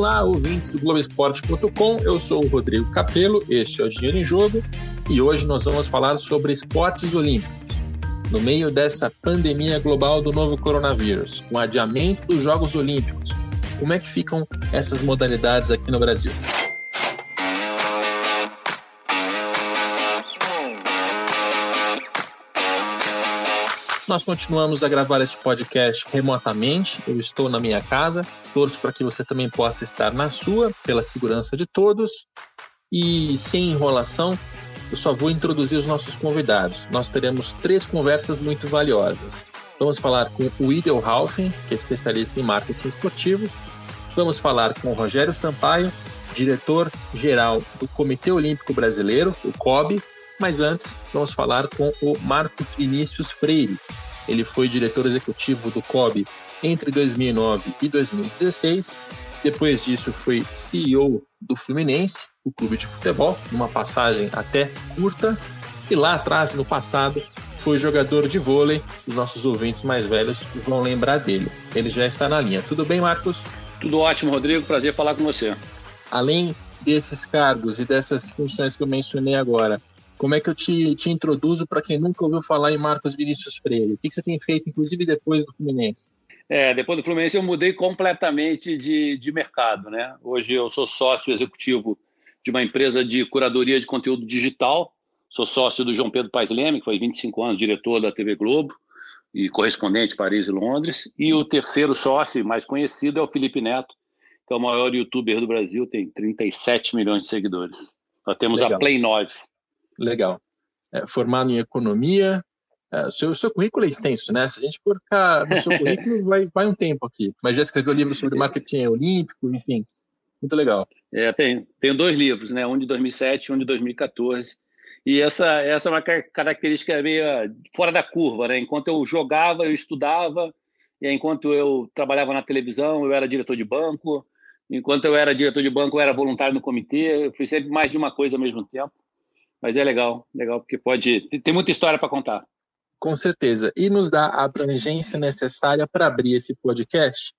Olá, ouvintes do Globoesporte.com. Eu sou o Rodrigo Capello, este é o Dinheiro em Jogo e hoje nós vamos falar sobre esportes olímpicos. No meio dessa pandemia global do novo coronavírus, com adiamento dos Jogos Olímpicos, como é que ficam essas modalidades aqui no Brasil? Nós continuamos a gravar esse podcast remotamente. Eu estou na minha casa. Torço para que você também possa estar na sua, pela segurança de todos. E sem enrolação, eu só vou introduzir os nossos convidados. Nós teremos três conversas muito valiosas. Vamos falar com o Idel Haufen, que é especialista em marketing esportivo. Vamos falar com o Rogério Sampaio, diretor-geral do Comitê Olímpico Brasileiro, o COB, mas antes, vamos falar com o Marcos Vinícius Freire. Ele foi diretor executivo do COB entre 2009 e 2016. Depois disso, foi CEO do Fluminense, o clube de futebol, numa passagem até curta. E lá atrás, no passado, foi jogador de vôlei. Os nossos ouvintes mais velhos vão lembrar dele. Ele já está na linha. Tudo bem, Marcos? Tudo ótimo, Rodrigo. Prazer falar com você. Além desses cargos e dessas funções que eu mencionei agora, como é que eu te, te introduzo para quem nunca ouviu falar em Marcos Vinícius Freire? O que, que você tem feito, inclusive depois do Fluminense? É, depois do Fluminense eu mudei completamente de, de mercado, né? Hoje eu sou sócio executivo de uma empresa de curadoria de conteúdo digital. Sou sócio do João Pedro Paes Leme, que foi 25 anos diretor da TV Globo e correspondente Paris e Londres. E o terceiro sócio, mais conhecido, é o Felipe Neto, que é o maior youtuber do Brasil, tem 37 milhões de seguidores. Nós temos Legal. a Play 9 legal. É, formado em economia, é, o seu, seu currículo é extenso, né? Se a gente for ficar no seu currículo, vai, vai um tempo aqui. Mas já escreveu livros sobre marketing olímpico, enfim. Muito legal. É, tem, tenho dois livros, né? Um de 2007 e um de 2014. E essa, essa é uma característica meio fora da curva, né? Enquanto eu jogava, eu estudava, e enquanto eu trabalhava na televisão, eu era diretor de banco. Enquanto eu era diretor de banco, eu era voluntário no comitê. Eu fui sempre mais de uma coisa ao mesmo tempo. Mas é legal, legal, porque pode. Tem muita história para contar. Com certeza. E nos dá a abrangência necessária para abrir esse podcast,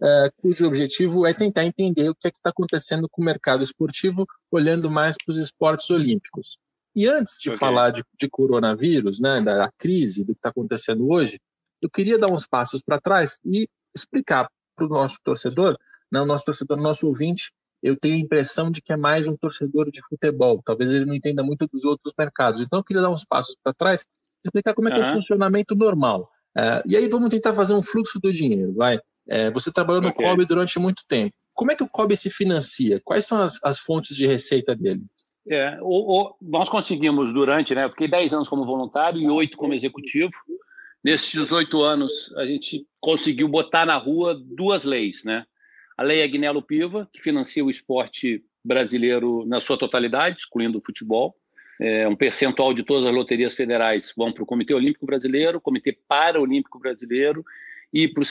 uh, cujo objetivo é tentar entender o que é que está acontecendo com o mercado esportivo, olhando mais para os esportes olímpicos. E antes de okay. falar de, de, coronavírus, né, da crise, do que está acontecendo hoje, eu queria dar uns passos para trás e explicar para o nosso torcedor, né, o nosso torcedor, nosso ouvinte, eu tenho a impressão de que é mais um torcedor de futebol. Talvez ele não entenda muito dos outros mercados. Então, eu queria dar uns passos para trás, explicar como é, uhum. é o funcionamento normal. Uh, e aí vamos tentar fazer um fluxo do dinheiro. Vai. Uh, você trabalhou no okay. COB durante muito tempo. Como é que o COB se financia? Quais são as, as fontes de receita dele? É, o, o, nós conseguimos durante, né? Eu fiquei 10 anos como voluntário e 8 como executivo. Nesses 18 anos, a gente conseguiu botar na rua duas leis, né? A Lei Agnello Piva, que financia o esporte brasileiro na sua totalidade, excluindo o futebol. É, um percentual de todas as loterias federais vão para o Comitê Olímpico Brasileiro, Comitê Paralímpico Brasileiro e para o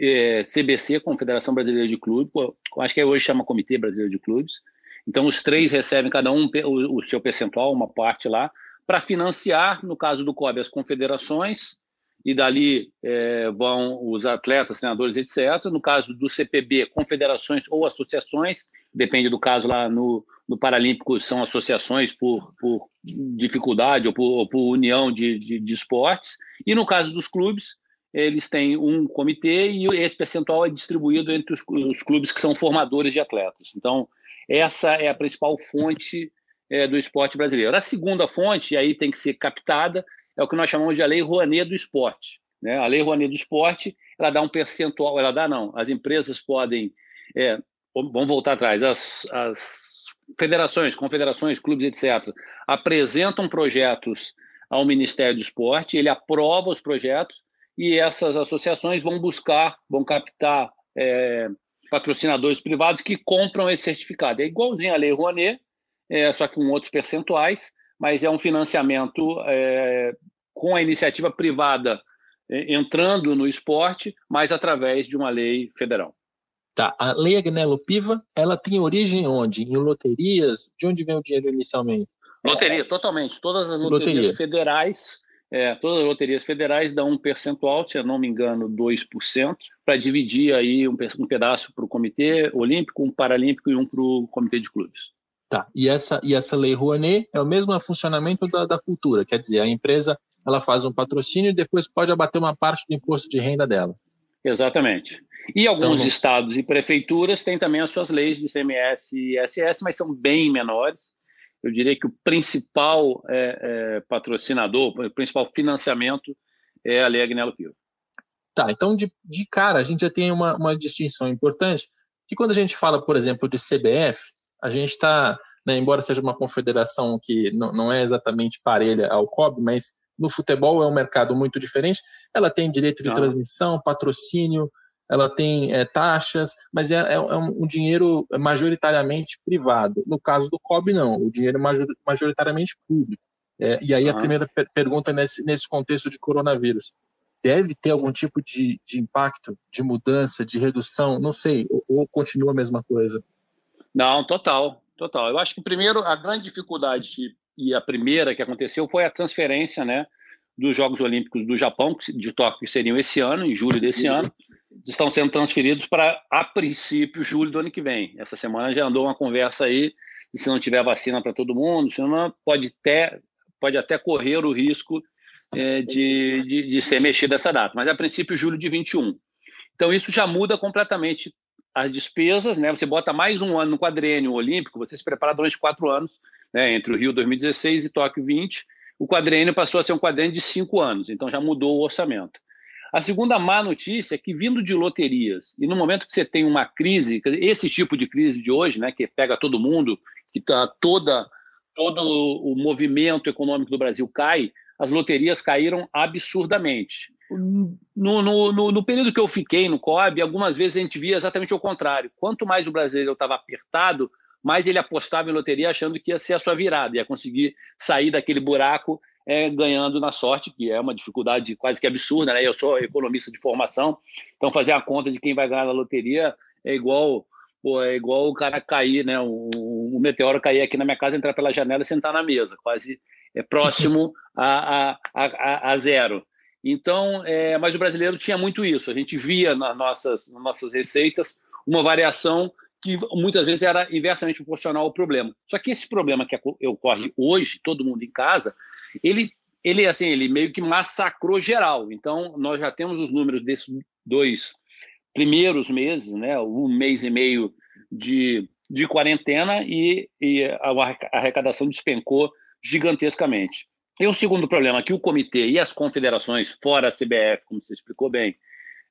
é, CBC, Confederação Brasileira de Clubes, acho que hoje chama Comitê Brasileiro de Clubes. Então, os três recebem cada um o, o seu percentual, uma parte lá, para financiar, no caso do COB, as confederações e dali é, vão os atletas, treinadores, etc. No caso do CPB, confederações ou associações, depende do caso lá no, no Paralímpico, são associações por, por dificuldade ou por, ou por união de, de, de, esportes. E no caso dos clubes, eles têm um comitê e esse percentual é distribuído entre os, os clubes que são formadores de atletas. Então, essa é a principal fonte é, do esporte brasileiro. A segunda fonte, e aí tem que ser captada, é o que nós chamamos de a Lei Rouanet do Esporte. Né? A Lei Rouanet do Esporte, ela dá um percentual, ela dá não, as empresas podem, é, vamos voltar atrás, as, as federações, confederações, clubes, etc., apresentam projetos ao Ministério do Esporte, ele aprova os projetos e essas associações vão buscar, vão captar é, patrocinadores privados que compram esse certificado. É igualzinho à Lei Rouanet, é, só que com outros percentuais, mas é um financiamento é, com a iniciativa privada é, entrando no esporte, mas através de uma lei federal. Tá, a lei Agnello Piva, ela tem origem onde? Em loterias? De onde vem o dinheiro inicialmente? Loteria, totalmente. Todas as loterias Loteria. federais É, todas as loterias federais dão um percentual, se eu não me engano, 2%, para dividir aí um, um pedaço para o Comitê Olímpico, um Paralímpico e um para o Comitê de Clubes. Tá. E essa, e essa lei Rouanet é o mesmo funcionamento da, da cultura, quer dizer, a empresa ela faz um patrocínio e depois pode abater uma parte do imposto de renda dela. Exatamente. E alguns então, estados e prefeituras têm também as suas leis de CMS e ISS, mas são bem menores. Eu diria que o principal é, é, patrocinador, o principal financiamento é a Lei Agnello Piva. Tá, então de, de cara a gente já tem uma, uma distinção importante, que quando a gente fala, por exemplo, de CBF, a gente está, né, embora seja uma confederação que não, não é exatamente parelha ao COB, mas no futebol é um mercado muito diferente. Ela tem direito de ah. transmissão, patrocínio, ela tem é, taxas, mas é, é, é, um dinheiro majoritariamente privado. No caso do COB, não, o dinheiro é majoritariamente público. É, e aí ah. a primeira per pergunta nesse, nesse contexto de coronavírus. Deve ter algum tipo de, de impacto, de mudança, de redução? Não sei, ou, ou continua a mesma coisa? Não, total, total. Eu acho que primeiro a grande dificuldade e a primeira que aconteceu foi a transferência né, dos Jogos Olímpicos do Japão, de Tóquio, que seriam esse ano, em julho desse ano, estão sendo transferidos para, a princípio, julho do ano que vem. Essa semana já andou uma conversa aí, se não tiver vacina para todo mundo, se não, pode até, pode até correr o risco é, de, de, de ser mexida essa data, mas a princípio, julho de 21. Então, isso já muda completamente as despesas, né? Você bota mais um ano no quadrênio olímpico, você se prepara durante quatro anos né, entre o Rio 2016 e Tóquio 20, o quadrênio passou a ser um quadrênio de cinco anos, então já mudou o orçamento. A segunda má notícia é que, vindo de loterias, e no momento que você tem uma crise, esse tipo de crise de hoje, né, que pega todo mundo, que tá toda, todo o movimento econômico do Brasil cai, as loterias caíram absurdamente. No, no, no, no, período que eu fiquei no COB, algumas vezes a gente via exatamente o contrário. Quanto mais o brasileiro estava apertado, mas ele apostava em loteria achando que ia ser a sua virada, ia conseguir sair daquele buraco é, ganhando na sorte, que é uma dificuldade quase que absurda, né? Eu sou economista de formação, então fazer a conta de quem vai ganhar na loteria é igual pô, é igual o cara cair, né? O, o, meteoro cair aqui na minha casa, entrar pela janela e sentar na mesa, quase é próximo a, a, a, a zero. Então, é, mas o brasileiro tinha muito isso. A gente via nas nossas, nas nossas receitas uma variação que muitas vezes era inversamente proporcional ao problema. Só que esse problema que ocorre hoje, todo mundo em casa, ele, ele assim, ele meio que massacrou geral. Então, nós já temos os números desses dois primeiros meses, né, um mês e meio de, de quarentena e, e a arrecadação despencou gigantescamente. E o segundo problema que o comitê e as confederações, fora a CBF, como você explicou bem,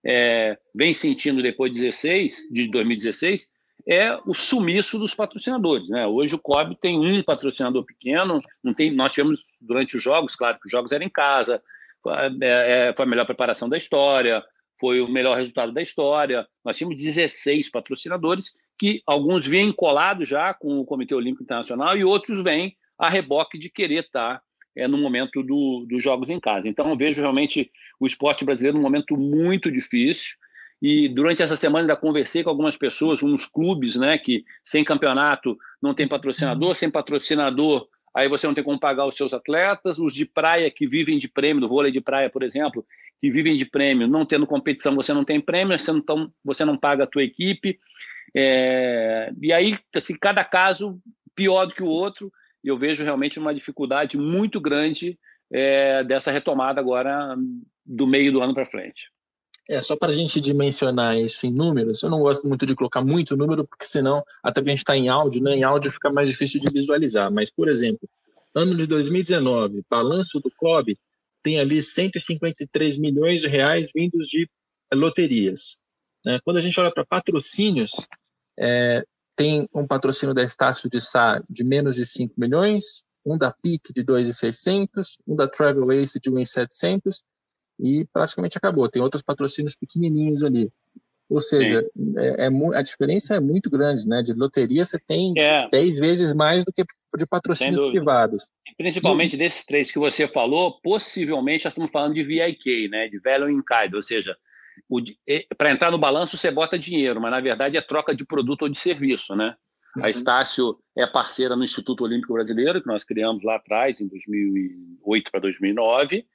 é, vem sentindo depois de 16, de 2016, é o sumiço dos patrocinadores. Né? Hoje o COB tem um patrocinador pequeno, não tem, nós tivemos durante os jogos, claro que os jogos eram em casa, foi, é, é a melhor preparação da história, foi o melhor resultado da história. Nós tínhamos 16 patrocinadores, que alguns vêm colados já com o Comitê Olímpico Internacional e outros vêm a reboque de querer estar é, no momento do, dos jogos em casa. Então eu vejo realmente o esporte brasileiro num momento muito difícil. E durante essa semana ainda conversei com algumas pessoas, uns clubes, né, que sem campeonato não tem patrocinador, sem patrocinador, aí você não tem como pagar os seus atletas, os de praia que vivem de prêmio, do vôlei de praia, por exemplo, que vivem de prêmio, não tendo competição, você não tem prêmio, você não, tão, você não paga a tua equipe. É, e aí, assim, cada caso pior do que o outro, e eu vejo realmente uma dificuldade muito grande é, dessa retomada agora do meio do ano para frente. É, só para a gente dimensionar isso em números, eu não gosto muito de colocar muito número, porque senão, até porque a gente está em áudio, né? Em áudio fica mais difícil de visualizar. Mas, por exemplo, ano de 2019, balanço do COB tem ali 153 milhões de reais vindos de loterias. Né? Quando a gente olha para patrocínios, é, tem um patrocínio da Estácio de Sá de menos de 5 milhões, um da PIC de 2,600, um da Travel Ace de 1,700 e praticamente acabou. Tem outros patrocínios pequenininhos ali. Ou seja, é, é, a diferença é muito grande, né? De loteria você tem é. 10 vezes mais do que de patrocínios privados. Principalmente e... desses três que você falou, possivelmente nós estamos falando de VIK, né? De Value in Kind, ou seja, para entrar no balanço você bota dinheiro, mas na verdade é troca de produto ou de serviço, né? Uhum. A Estácio é parceira no Instituto Olímpico Brasileiro, que nós criamos lá atrás, em 2008 para 2009,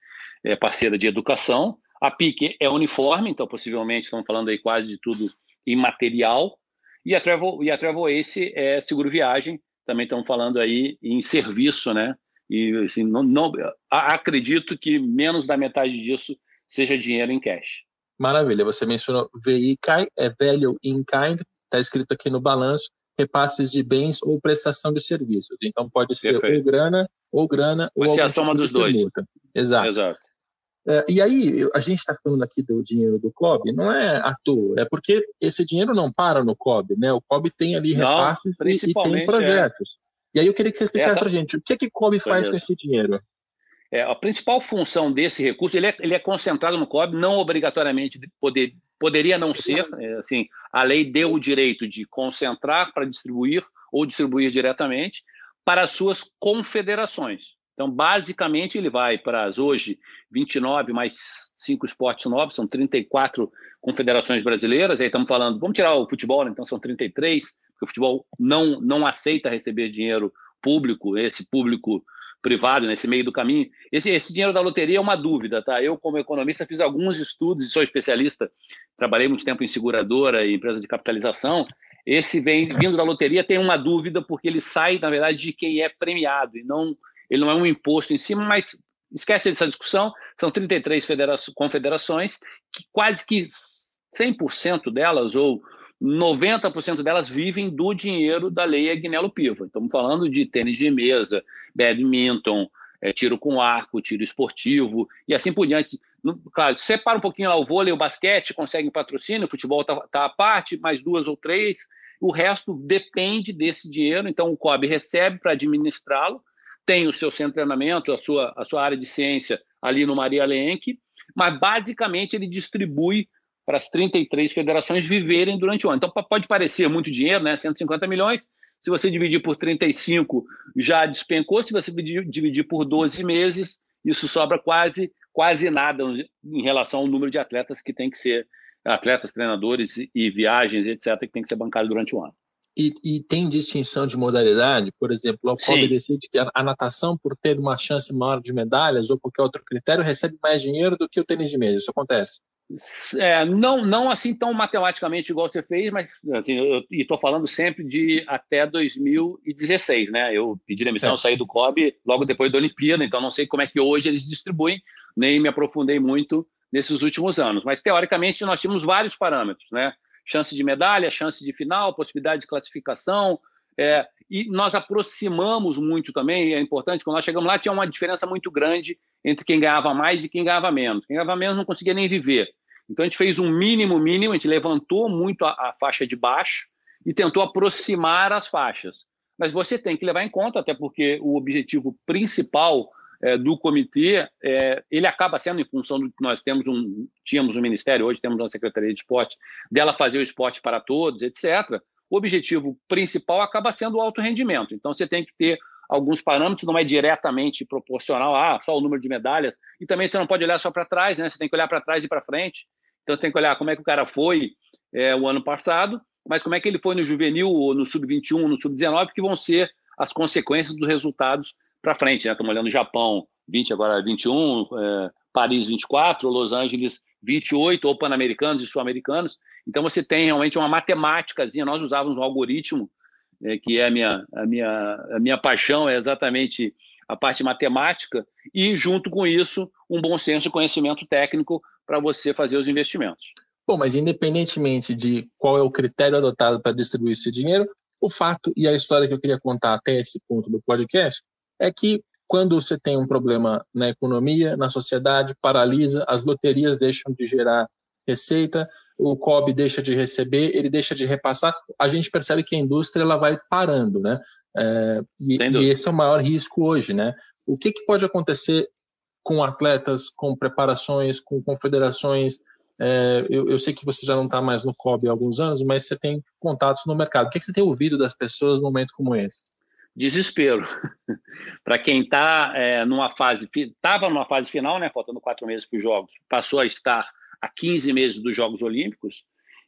é parceira de educação. A PIC é uniforme, então possivelmente estamos falando aí quase de tudo em material. E a Travel, e a Travel Ace é seguro viagem, também estamos falando aí em serviço, né? E assim, não, não, acredito que menos da metade disso seja dinheiro em cash. Maravilha, você mencionou VICAI, é Value in Kind, está escrito aqui no balanço, repasses de bens ou prestação de serviços. Então pode ser Perfeito. ou grana, ou grana, pode ou ser a soma tipo dos dois. Exato. Exato. É, e aí, a gente está falando aqui do dinheiro do COB, não é à toa, é porque esse dinheiro não para no COB, né? O COB tem ali não, repasses e, e, tem é. projetos. É. E aí eu queria que você explicasse é, tá... para a gente, o que, é que o COB faz com esse dinheiro? É, a principal função desse recurso, ele é, ele é concentrado no COB, não obrigatoriamente poder, poderia não ser, é, assim, a lei deu o direito de concentrar para distribuir ou distribuir diretamente para as suas confederações. Então, basicamente, ele vai para as hoje 29 mais cinco esportes novos, são 34 confederações brasileiras, aí estamos falando, vamos tirar o futebol, né? então são 33, porque o futebol não, não aceita receber dinheiro público, esse público privado nesse meio do caminho. Esse, esse dinheiro da loteria é uma dúvida, tá? Eu, como economista, fiz alguns estudos e sou especialista, trabalhei muito tempo em seguradora e empresa de capitalização. Esse vem vindo da loteria tem uma dúvida porque ele sai, na verdade, de quem é premiado e não ele não é um imposto em cima, mas esquece dessa discussão. São 33 confederações que quase que 100% delas ou 90% delas vivem do dinheiro da lei Agnello Piva. Estamos falando de tênis de mesa, badminton, é, tiro com arco, tiro esportivo e assim por diante. No, claro, separa um pouquinho lá o vôlei, o basquete, consegue patrocínio, o futebol está tá à parte, mais duas ou três. O resto depende desse dinheiro, então o COB recebe para administrá-lo, tem o seu centro de treinamento, a sua, a sua área de ciência ali no Maria Lenk, mas basicamente ele distribui para as 33 federações viverem durante o ano. Então pode parecer muito dinheiro, né? 150 milhões. Se você dividir por 35, já despencou. Se você dividir por 12 meses, isso sobra quase quase nada em relação ao número de atletas que tem que ser atletas, treinadores e viagens, etc., que tem que ser bancado durante o ano. E, e, tem distinção de modalidade, por exemplo, o COB decide que a, a, natação, por ter uma chance maior de medalhas ou qualquer outro critério, recebe mais dinheiro do que o tênis de mesa. Isso acontece? É, não, não assim tão matematicamente igual você fez, mas assim, eu estou falando sempre de até 2016, né? Eu pedi demissão, é. saí do COB logo depois da Olimpíada, então não sei como é que hoje eles distribuem, nem me aprofundei muito nesses últimos anos. Mas teoricamente nós tínhamos vários parâmetros, né? Chance de medalha, chance de final, possibilidade de classificação, é, e nós aproximamos muito também, é importante, quando nós chegamos lá, tinha uma diferença muito grande entre quem ganhava mais e quem ganhava menos. Quem ganhava menos não conseguia nem viver. Então a gente fez um mínimo mínimo, a gente levantou muito a, a faixa de baixo e tentou aproximar as faixas. Mas você tem que levar em conta, até porque o objetivo principal é, do comitê, é, ele acaba sendo em função do que nós temos um, tínhamos um ministério, hoje temos uma secretaria de esporte, dela fazer o esporte para todos, etc o objetivo principal acaba sendo o alto rendimento. Então, você tem que ter alguns parâmetros, não é diretamente proporcional a ah, só o número de medalhas, e também você não pode olhar só para trás, né? Você tem que olhar para trás e para frente. Então, você tem que olhar como é que o cara foi é, o ano passado, mas como é que ele foi no juvenil, ou no sub-21, no sub-19, que vão ser as consequências dos resultados para frente. Né? Estamos olhando Japão 20, agora 21, é, Paris 24, Los Angeles 28, ou Pan-Americanos e Sul-Americanos. Então você tem realmente uma matemáticazinha. Nós usávamos um algoritmo, é, que é a minha, a, minha, a minha paixão, é exatamente a parte matemática, e junto com isso, um bom senso e conhecimento técnico para você fazer os investimentos. Bom, mas independentemente de qual é o critério adotado para distribuir esse dinheiro, o fato e a história que eu queria contar até esse ponto do podcast é que quando você tem um problema na economia, na sociedade, paralisa, as loterias deixam de gerar receita, o COB deixa de receber, ele deixa de repassar, a gente percebe que a indústria ela vai parando, né? É, e, e, esse é o maior risco hoje, né? O que, que pode acontecer com atletas, com preparações, com confederações? É, eu, eu, sei que você já não está mais no COB há alguns anos, mas você tem contatos no mercado. O que, que você tem ouvido das pessoas num momento como esse? Desespero. para quem está é, numa fase, estava numa fase final, né? Faltando quatro meses para os jogos, passou a estar a 15 meses dos Jogos Olímpicos,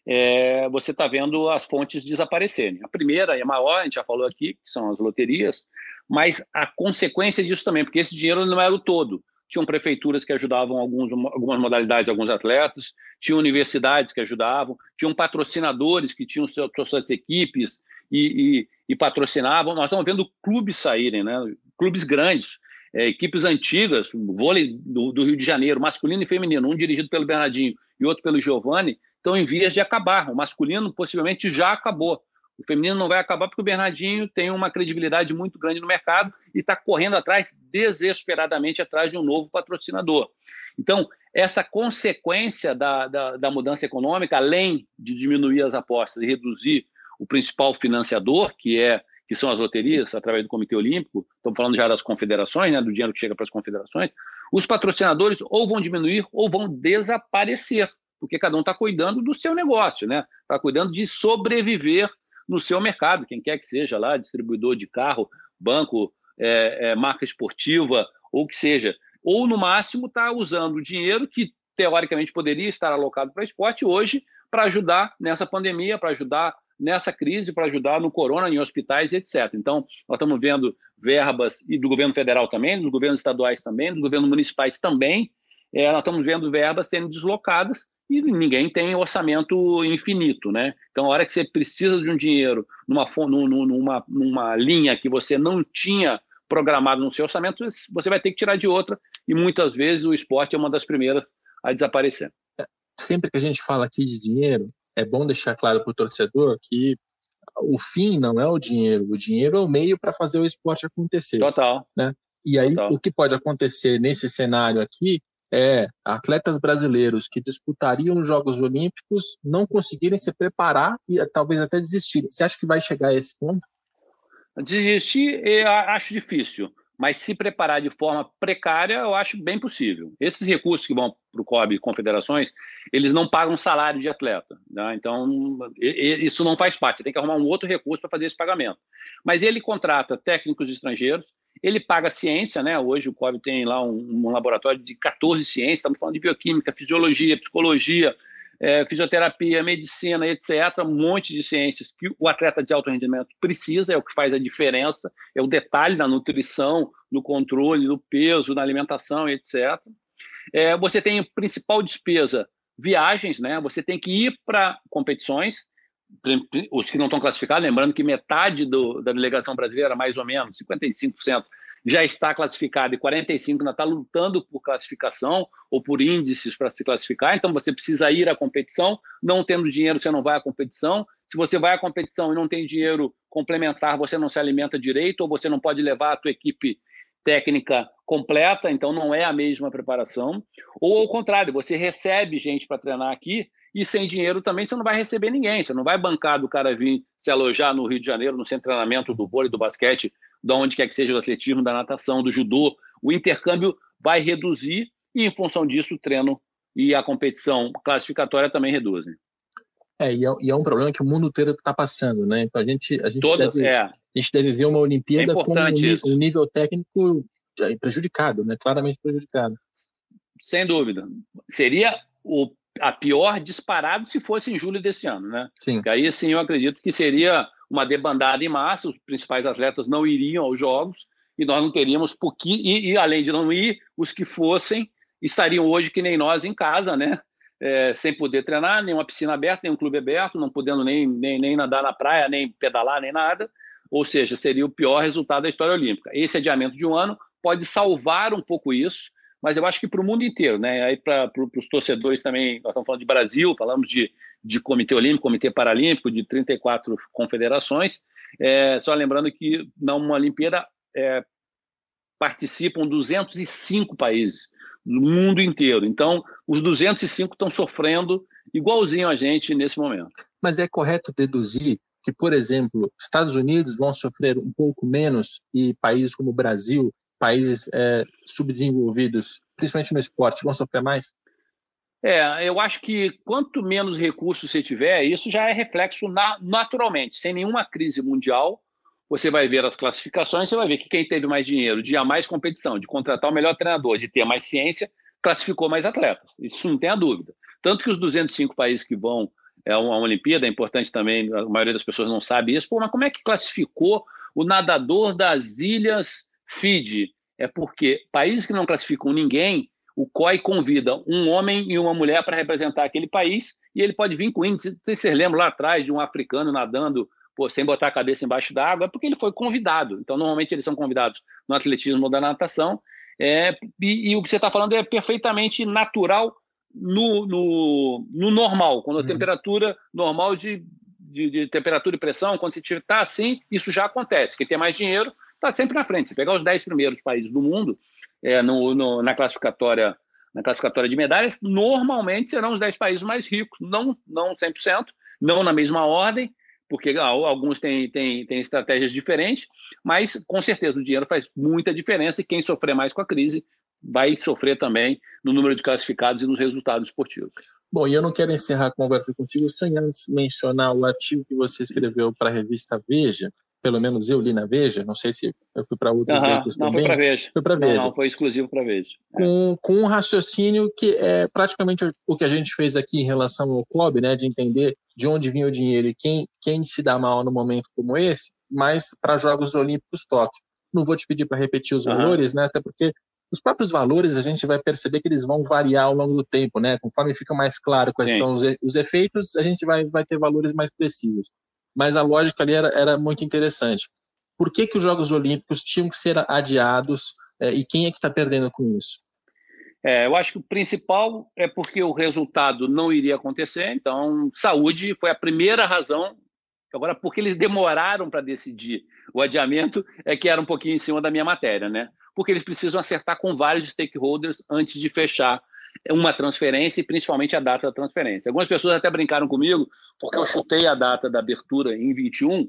é, você está vendo as fontes desaparecerem. A primeira e a maior, a gente já falou aqui, que são as loterias, mas a consequência disso também, porque esse dinheiro não era o todo. tinham prefeituras que ajudavam alguns, algumas modalidades, alguns atletas, tinham universidades que ajudavam, tinham patrocinadores que tinham suas, suas equipes e, e, e, patrocinavam. Nós estamos vendo clubes saírem, né? clubes grandes, é, equipes antigas, vôlei do, do, Rio de Janeiro, masculino e feminino, um dirigido pelo Bernardinho e outro pelo Giovanni, estão em vias de acabar. O masculino possivelmente já acabou. O feminino não vai acabar porque o Bernardinho tem uma credibilidade muito grande no mercado e está correndo atrás, desesperadamente atrás de um novo patrocinador. Então, essa consequência da, da, da mudança econômica, além de diminuir as apostas e reduzir o principal financiador, que é que são as loterias, através do Comitê Olímpico, estamos falando já das confederações, né, do dinheiro que chega para as confederações, os patrocinadores ou vão diminuir ou vão desaparecer, porque cada um está cuidando do seu negócio, né? Está cuidando de sobreviver no seu mercado, quem quer que seja lá, distribuidor de carro, banco, é, é, marca esportiva, ou que seja. Ou, no máximo, está usando o dinheiro que, teoricamente, poderia estar alocado para esporte hoje para ajudar nessa pandemia, para ajudar nessa crise, para ajudar no corona, em hospitais, etc. Então, nós estamos vendo verbas, e do governo federal também, dos governos estaduais também, dos governos municipais também, é, nós estamos vendo verbas sendo deslocadas e ninguém tem orçamento infinito, né? Então, a hora que você precisa de um dinheiro numa, numa, numa linha que você não tinha programado no seu orçamento, você vai ter que tirar de outra, e muitas vezes o esporte é uma das primeiras a desaparecer. É, sempre que a gente fala aqui de dinheiro, é bom deixar claro para o torcedor que o fim não é o dinheiro, o dinheiro é o meio para fazer o esporte acontecer. Total. Né? E aí, Total. o que pode acontecer nesse cenário aqui é atletas brasileiros que disputariam os Jogos Olímpicos não conseguirem se preparar e talvez até desistirem. Você acha que vai chegar a esse ponto? Desistir, eu acho difícil, mas se preparar de forma precária, eu acho bem possível. Esses recursos que vão para o COB e confederações, eles não pagam salário de atleta. Né? Então, isso não faz parte. Você tem que arrumar um outro recurso para fazer esse pagamento. Mas ele contrata técnicos estrangeiros, ele paga ciência, né? Hoje o COB tem lá um, um laboratório de 14 ciências, estamos falando de bioquímica, fisiologia, psicologia, é, fisioterapia, medicina, etc. Um monte de ciências que o atleta de alto rendimento precisa, é o que faz a diferença, é o detalhe da nutrição, no controle do peso, na alimentação, etc. É, você tem principal despesa, viagens, né? Você tem que ir para competições, os que não estão classificados, lembrando que metade do, da delegação brasileira, mais ou menos, 55%, já está classificado e 45% ainda está lutando por classificação ou por índices para se classificar. Então você precisa ir à competição, não tendo dinheiro, você não vai à competição. Se você vai à competição e não tem dinheiro complementar, você não se alimenta direito, ou você não pode levar a tua equipe técnica completa, então não é a mesma preparação. Ou ao contrário, você recebe gente para treinar aqui, e sem dinheiro também você não vai receber ninguém. Você não vai bancar do cara vir se alojar no Rio de Janeiro, no centro de treinamento do vôlei, do basquete, de onde quer que seja do atletismo, da natação, do judô. O intercâmbio vai reduzir e, em função disso, o treino e a competição classificatória também reduzem. É, e é, e é um problema que o mundo inteiro está passando, né? Então a gente, a gente, Todas, deve, é. a gente deve ver uma Olimpíada é com um, um nível técnico prejudicado, né? Claramente prejudicado. Sem dúvida. Seria o a pior disparado se fosse em julho desse ano, né? Sim. Aí sim eu acredito que seria uma debandada em massa, os principais atletas não iriam aos jogos e nós não teríamos pouquinho e, e além de não ir, os que fossem estariam hoje que nem nós em casa, né? É, sem poder treinar, nem uma piscina aberta, nem um clube aberto, não podendo nem, nem, nem nadar na praia, nem pedalar, nem nada. Ou seja, seria o pior resultado da história olímpica. Esse adiamento de um ano pode salvar um pouco isso, mas eu acho que para o mundo inteiro, né? Aí para os torcedores também, nós estamos falando de Brasil, falamos de, de Comitê Olímpico, Comitê Paralímpico, de 34 confederações. É, só lembrando que numa Olimpíada é, participam 205 países no mundo inteiro. Então, os 205 estão sofrendo igualzinho a gente nesse momento. Mas é correto deduzir que, por exemplo, Estados Unidos vão sofrer um pouco menos e países como o Brasil países é, subdesenvolvidos, principalmente no esporte, vão sofrer mais? É, eu acho que quanto menos recursos você tiver, isso já é reflexo na, naturalmente. Sem nenhuma crise mundial, você vai ver as classificações, você vai ver que quem teve mais dinheiro, de mais competição, de contratar o melhor treinador, de ter mais ciência, classificou mais atletas. Isso não tem a dúvida. Tanto que os 205 países que vão é uma Olimpíada, é importante também, a maioria das pessoas não sabe isso, Pô, mas como é que classificou o nadador das ilhas Fiji, é porque países que não classificam ninguém, o COI convida um homem e uma mulher para representar aquele país e ele pode vir com índice. Vocês lembram lá atrás de um africano nadando pô, sem botar a cabeça embaixo d'água? É porque ele foi convidado. Então, normalmente, eles são convidados no atletismo ou da natação. É, e, e, o que você está falando é perfeitamente natural no, no, no normal, quando a uhum. temperatura normal de, de, de, temperatura e pressão, quando você está assim, isso já acontece. Quem tem mais dinheiro está sempre na frente. Se pegar os 10 primeiros países do mundo é, no, no, na classificatória na classificatória de medalhas, normalmente serão os 10 países mais ricos, não, não 100%, não na mesma ordem, porque alguns têm, têm, têm estratégias diferentes, mas com certeza o dinheiro faz muita diferença e quem sofrer mais com a crise vai sofrer também no número de classificados e nos resultados esportivos. Bom, e eu não quero encerrar a conversa contigo sem antes mencionar o artigo que você escreveu para a revista Veja, pelo menos eu li na Veja, não sei se eu fui para outros uhum, veículos não, também. Não, foi para Veja. Foi para Veja. Não, não, foi exclusivo para Veja. É. Com, com um raciocínio que é praticamente o que a gente fez aqui em relação ao clube, né, de entender de onde vinha o dinheiro e quem, quem se dá mal no momento como esse, mas para Jogos Olímpicos Tóquio. Não vou te pedir para repetir os uhum. valores, né, até porque os próprios valores a gente vai perceber que eles vão variar ao longo do tempo, né? Conforme fica mais claro quais Sim. são os, os efeitos, a gente vai, vai ter valores mais precisos. Mas a lógica ali era, era muito interessante. Por que, que os Jogos Olímpicos tinham que ser adiados é, e quem é que está perdendo com isso? É, eu acho que o principal é porque o resultado não iria acontecer, então saúde foi a primeira razão. Agora, porque eles demoraram para decidir o adiamento, é que era um pouquinho em cima da minha matéria, né? porque eles precisam acertar com vários stakeholders antes de fechar uma transferência e principalmente a data da transferência. Algumas pessoas até brincaram comigo porque eu chutei a data da abertura em 21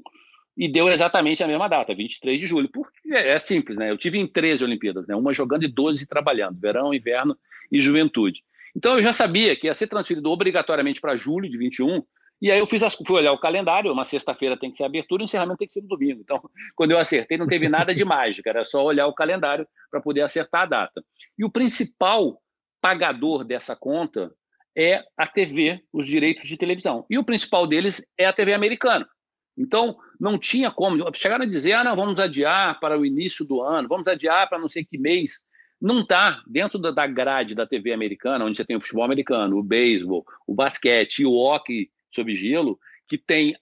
e deu exatamente a mesma data, 23 de julho. Porque é simples, né? Eu tive em 13 Olimpíadas, né? Uma jogando e 12 trabalhando, verão, inverno e juventude. Então eu já sabia que ia ser transferido obrigatoriamente para julho de 21 e aí eu fiz as, fui olhar o calendário, uma sexta-feira tem que ser abertura, o encerramento tem que ser no domingo. Então, quando eu acertei, não teve nada de mágica, era só olhar o calendário para poder acertar a data. E o principal pagador dessa conta é a TV, os direitos de televisão. E o principal deles é a TV americana. Então, não tinha como. Chegaram a dizer, ah, não, vamos adiar para o início do ano, vamos adiar para não sei que mês. Não está dentro da grade da TV americana, onde você tem o futebol americano, o beisebol, o basquete e o hockey sob gelo, que tem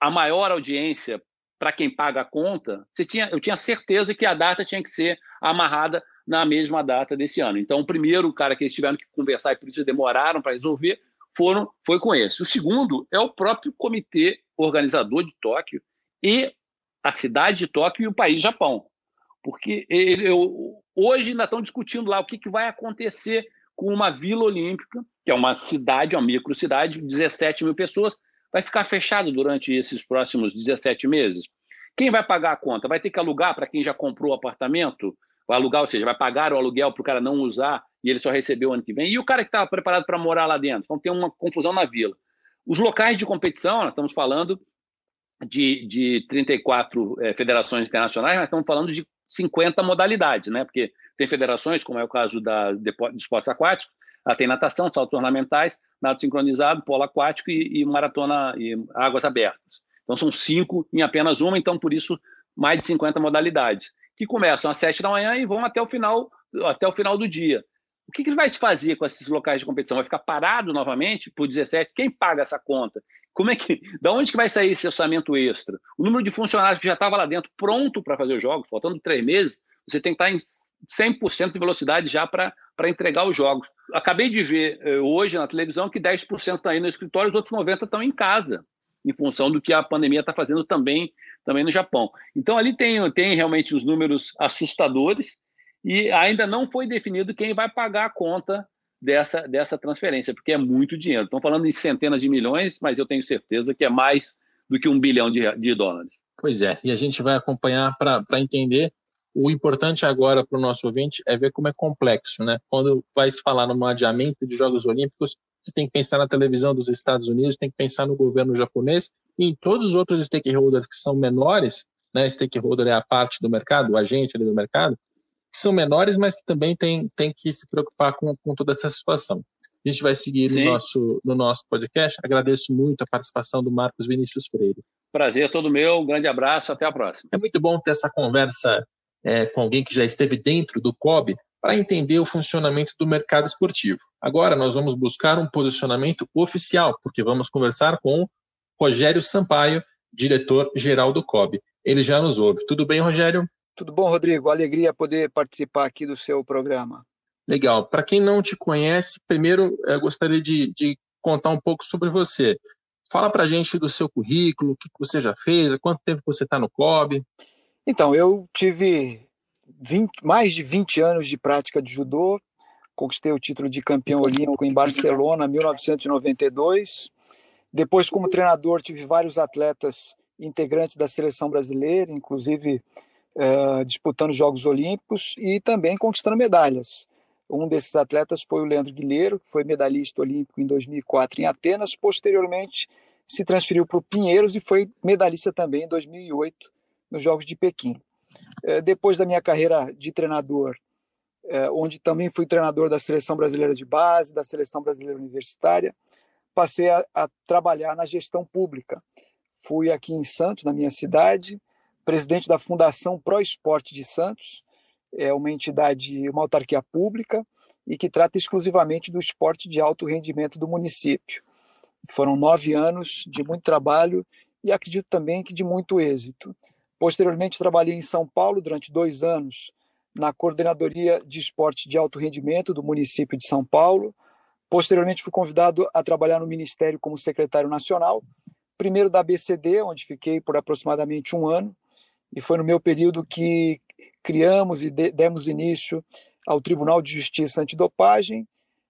a maior audiência para quem paga a conta, você tinha, eu tinha certeza que a data tinha que ser amarrada na mesma data desse ano. Então, o primeiro cara que eles tiveram que conversar e por isso demoraram para resolver foram, foi com esse. O segundo é o próprio comitê organizador de Tóquio e a cidade de Tóquio e o país Japão. Porque ele, eu, hoje ainda estão discutindo lá o que, que vai acontecer com uma vila olímpica, que é uma cidade, uma microcidade, 17 mil pessoas, vai ficar fechado durante esses próximos 17 meses. Quem vai pagar a conta? Vai ter que alugar para quem já comprou o apartamento? Vai alugar, ou seja, vai pagar o aluguel para o cara não usar e ele só recebeu ano que vem. E o cara que estava preparado para morar lá dentro? Então tem uma confusão na vila. Os locais de competição, nós estamos falando de, de 34 é, federações internacionais, nós estamos falando de 50 modalidades, né? Porque tem federações, como é o caso da, de, de esportes aquáticos, ela tem natação, saltos ornamentais, nado sincronizado, polo aquático e, e, maratona e águas abertas. Então são cinco em apenas uma, então por isso mais de 50 modalidades, que começam às sete da manhã e vão até o final, até o final do dia. O que, que vai se fazer com esses locais de competição? Vai ficar parado novamente por 17? Quem paga essa conta? Como é que, da onde que vai sair esse orçamento extra? O número de funcionários que já estava lá dentro, pronto para fazer os jogos, faltando três meses, você tem que estar em 100% de velocidade já para entregar os jogos. Acabei de ver eh, hoje na televisão que 10% estão aí no escritório, os outros 90% estão em casa, em função do que a pandemia está fazendo também, também no Japão. Então, ali tem, tem realmente os números assustadores e ainda não foi definido quem vai pagar a conta dessa, dessa transferência, porque é muito dinheiro. Estão falando em centenas de milhões, mas eu tenho certeza que é mais do que um bilhão de, de dólares. Pois é, e a gente vai acompanhar para entender. O importante agora para o nosso ouvinte é ver como é complexo, né? Quando vai se falar num adiamento de Jogos Olímpicos, você tem que pensar na televisão dos Estados Unidos, tem que pensar no governo japonês e em todos os outros stakeholders que são menores, né? Stakeholder é a parte do mercado, o agente do mercado, que são menores, mas que também tem, tem que se preocupar com, com toda essa situação. A gente vai seguir no nosso, no nosso podcast. Agradeço muito a participação do Marcos Vinícius Freire. Prazer todo meu, um grande abraço, até a próxima. É muito bom ter essa conversa é, com alguém que já esteve dentro do COB para entender o funcionamento do mercado esportivo. Agora nós vamos buscar um posicionamento oficial, porque vamos conversar com Rogério Sampaio, diretor-geral do COB. Ele já nos ouve. Tudo bem, Rogério? Tudo bom, Rodrigo. Alegria poder participar aqui do seu programa. Legal. Para quem não te conhece, primeiro eu gostaria de, de contar um pouco sobre você. Fala para a gente do seu currículo, o que você já fez, há quanto tempo você está no COB. Então, eu tive 20, mais de 20 anos de prática de judô, conquistei o título de campeão olímpico em Barcelona em 1992. Depois, como treinador, tive vários atletas integrantes da seleção brasileira, inclusive uh, disputando Jogos Olímpicos e também conquistando medalhas. Um desses atletas foi o Leandro Guilheiro, que foi medalhista olímpico em 2004 em Atenas. Posteriormente, se transferiu para o Pinheiros e foi medalhista também em 2008 nos Jogos de Pequim. Uh, depois da minha carreira de treinador, uh, onde também fui treinador da Seleção Brasileira de Base, da Seleção Brasileira Universitária, passei a, a trabalhar na gestão pública. Fui aqui em Santos, na minha cidade, presidente da Fundação Pro Esporte de Santos, é uma entidade, uma autarquia pública e que trata exclusivamente do esporte de alto rendimento do município. Foram nove anos de muito trabalho e acredito também que de muito êxito. Posteriormente, trabalhei em São Paulo durante dois anos na Coordenadoria de Esporte de Alto Rendimento do município de São Paulo. Posteriormente, fui convidado a trabalhar no Ministério como secretário nacional, primeiro da ABCD, onde fiquei por aproximadamente um ano, e foi no meu período que criamos e demos início ao Tribunal de Justiça Antidopagem.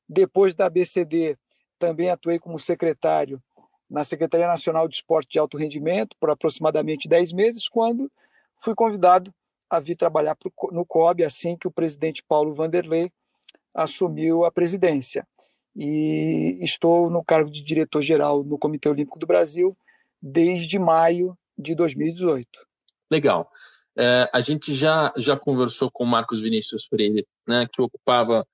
Depois da ABCD, também atuei como secretário na Secretaria Nacional de Esporte de Alto Rendimento por aproximadamente 10 meses, quando fui convidado a vir trabalhar no COB assim que o presidente Paulo Vanderlei assumiu a presidência. E estou no cargo de diretor-geral no Comitê Olímpico do Brasil desde maio de 2018. Legal. É, a gente já, já conversou com o Marcos Vinícius Freire, né, que ocupava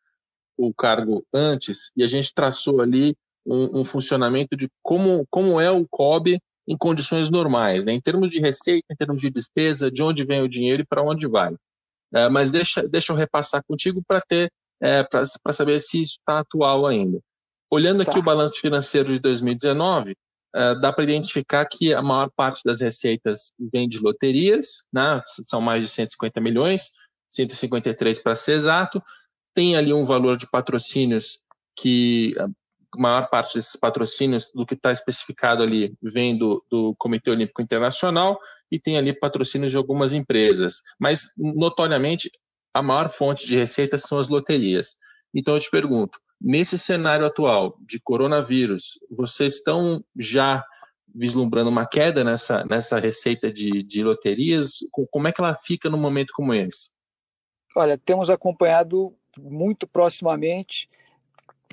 o cargo antes, e a gente traçou ali um, um, funcionamento de como, como é o COB em condições normais, né, em termos de receita, em termos de despesa, de onde vem o dinheiro e para onde vai. É, mas deixa, deixa eu repassar contigo para ter é, para saber se isso está atual ainda. Olhando aqui tá. o balanço financeiro de 2019, uh, dá para identificar que a maior parte das receitas vem de loterias, né? são mais de 150 milhões, 153 para ser exato. Tem ali um valor de patrocínios que maior parte desses patrocínios, do que está especificado ali, vem do, do Comitê Olímpico Internacional e tem ali patrocínios de algumas empresas. Mas, notoriamente, a maior fonte de receitas são as loterias. Então, eu te pergunto, Nesse cenário atual de coronavírus, vocês estão já vislumbrando uma queda nessa, nessa receita de, de loterias? Como é que ela fica num momento como esse? Olha, temos acompanhado muito proximamente,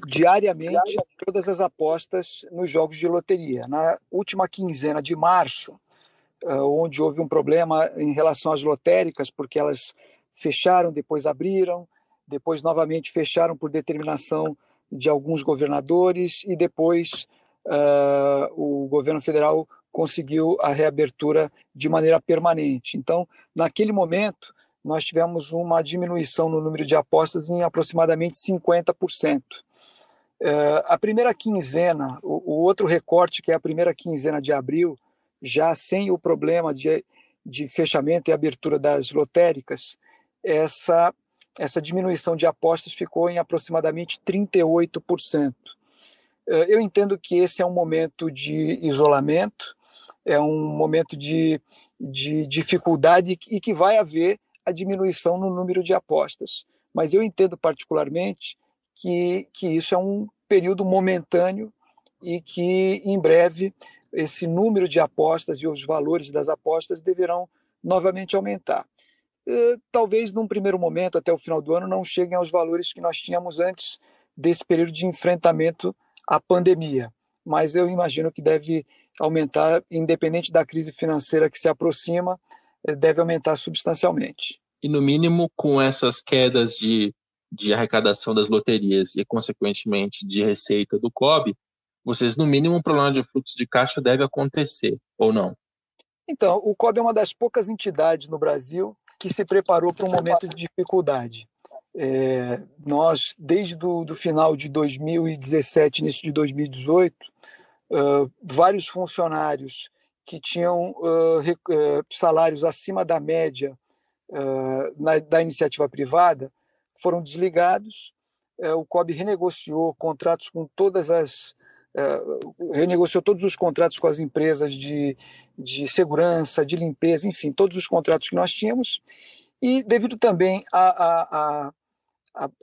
diariamente, todas as apostas nos jogos de loteria. Na última quinzena de março, ah, onde houve um problema em relação às lotéricas, porque elas fecharam, depois abriram, depois novamente fecharam por determinação de alguns governadores e depois uh, o governo federal conseguiu a reabertura de maneira permanente. Então, naquele momento, nós tivemos uma diminuição no número de apostas em aproximadamente 50%. Uh, ah, a primeira quinzena, o, o, outro recorte, que é a primeira quinzena de abril, já sem o problema de, de fechamento e abertura das lotéricas, essa essa diminuição de apostas ficou em aproximadamente 38%. Eh, eu entendo que esse é um momento de isolamento, é um momento de, de dificuldade e que vai haver a diminuição no número de apostas. Mas eu entendo particularmente que, que isso é um período momentâneo e que em breve esse número de apostas e os valores das apostas deverão novamente aumentar. Eh, talvez num primeiro momento, até o final do ano, não cheguem aos valores que nós tínhamos antes desse período de enfrentamento à pandemia. Mas eu imagino que deve aumentar, independente da crise financeira que se aproxima, eh, deve aumentar substancialmente. E, no mínimo, com essas quedas de, de arrecadação das loterias e, consequentemente, de receita do COB, vocês, no mínimo, um problema de fluxo de caixa deve acontecer, ou não? Então, o COB é uma das poucas entidades no Brasil que se preparou para um momento de dificuldade. É, nós, desde do final de 2017, início de 2018, uh, vários funcionários que tinham uh, uh, salários acima da média na, da iniciativa privada foram desligados. o COB renegociou contratos com todas as renegociou todos os contratos com as empresas de, de segurança, de limpeza, enfim, todos os contratos que nós tínhamos. E devido também a, a,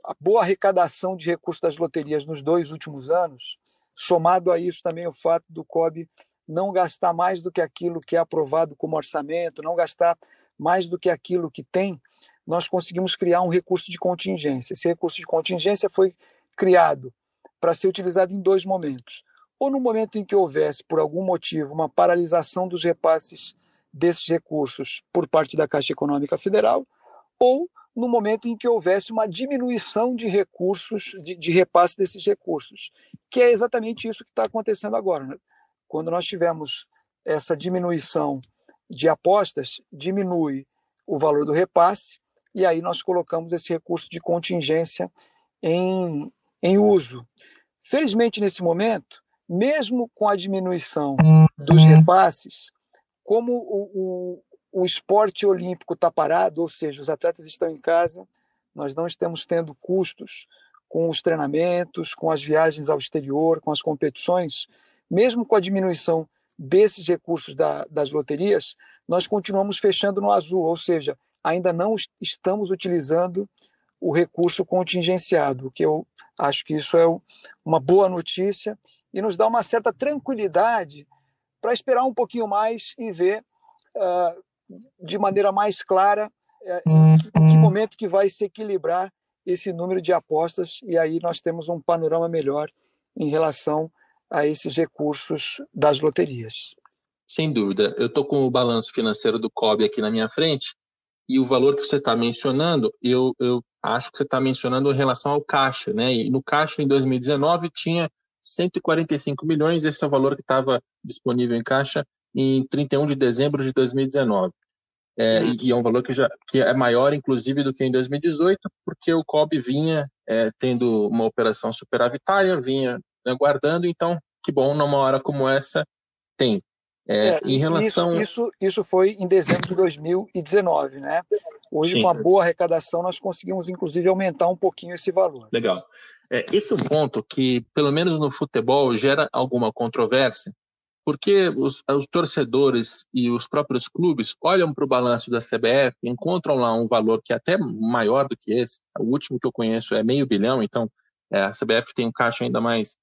a boa arrecadação de recursos das loterias nos dois últimos anos, somado a isso também o fato do COB não gastar mais do que aquilo que é aprovado como orçamento, não gastar mais do que aquilo que tem, nós conseguimos criar um recurso de contingência. Esse recurso de contingência foi criado para ser utilizado em dois momentos. Ou no momento em que houvesse, por algum motivo, uma paralisação dos repasses desses recursos por parte da Caixa Econômica Federal, ou no momento em que houvesse uma diminuição de recursos, de, de repasse desses recursos, que é exatamente isso que está acontecendo agora. Né? Quando nós tivemos essa diminuição de apostas, diminui o valor do repasse, e aí nós colocamos esse recurso de contingência em, em uso. Felizmente, nesse momento, mesmo com a diminuição dos repasses, como o, o, o esporte olímpico está parado, ou seja, os atletas estão em casa, nós não estamos tendo custos com os treinamentos, com as viagens ao exterior, com as competições, mesmo com a diminuição desses recursos da, das loterias, nós continuamos fechando no azul, ou seja, ainda não estamos utilizando o recurso contingenciado, que eu acho que isso é uma boa notícia e nos dá uma certa tranquilidade para esperar um pouquinho mais e ver uh, de maneira mais clara é, em que uhum. momento que vai se equilibrar esse número de apostas e aí nós temos um panorama melhor em relação a esses recursos das loterias. Sem dúvida. Eu estou com o balanço financeiro do COB aqui na minha frente e o valor que você está mencionando, eu, eu acho que você está mencionando em relação ao caixa, né? E no caixa em 2019 tinha 145 milhões, esse é o valor que estava disponível em caixa em 31 de dezembro de 2019. É, e é um valor que, já, que é maior, inclusive, do que em 2018, porque o COB vinha é, tendo uma operação superavitária, vinha guardando, então, que bom, numa hora como essa, tem. É, é em relação... Isso, isso, isso, foi em dezembro de 2019, né? Hoje, Sim. com a boa arrecadação, nós conseguimos, inclusive, aumentar um pouquinho esse valor. Legal. É, esse é um ponto que, pelo menos no futebol, gera alguma controvérsia, porque os, os, torcedores e os próprios clubes olham para o balanço da CBF, encontram lá um valor que é até maior do que esse. O último que eu conheço é meio bilhão, então é, a CBF tem um caixa ainda mais,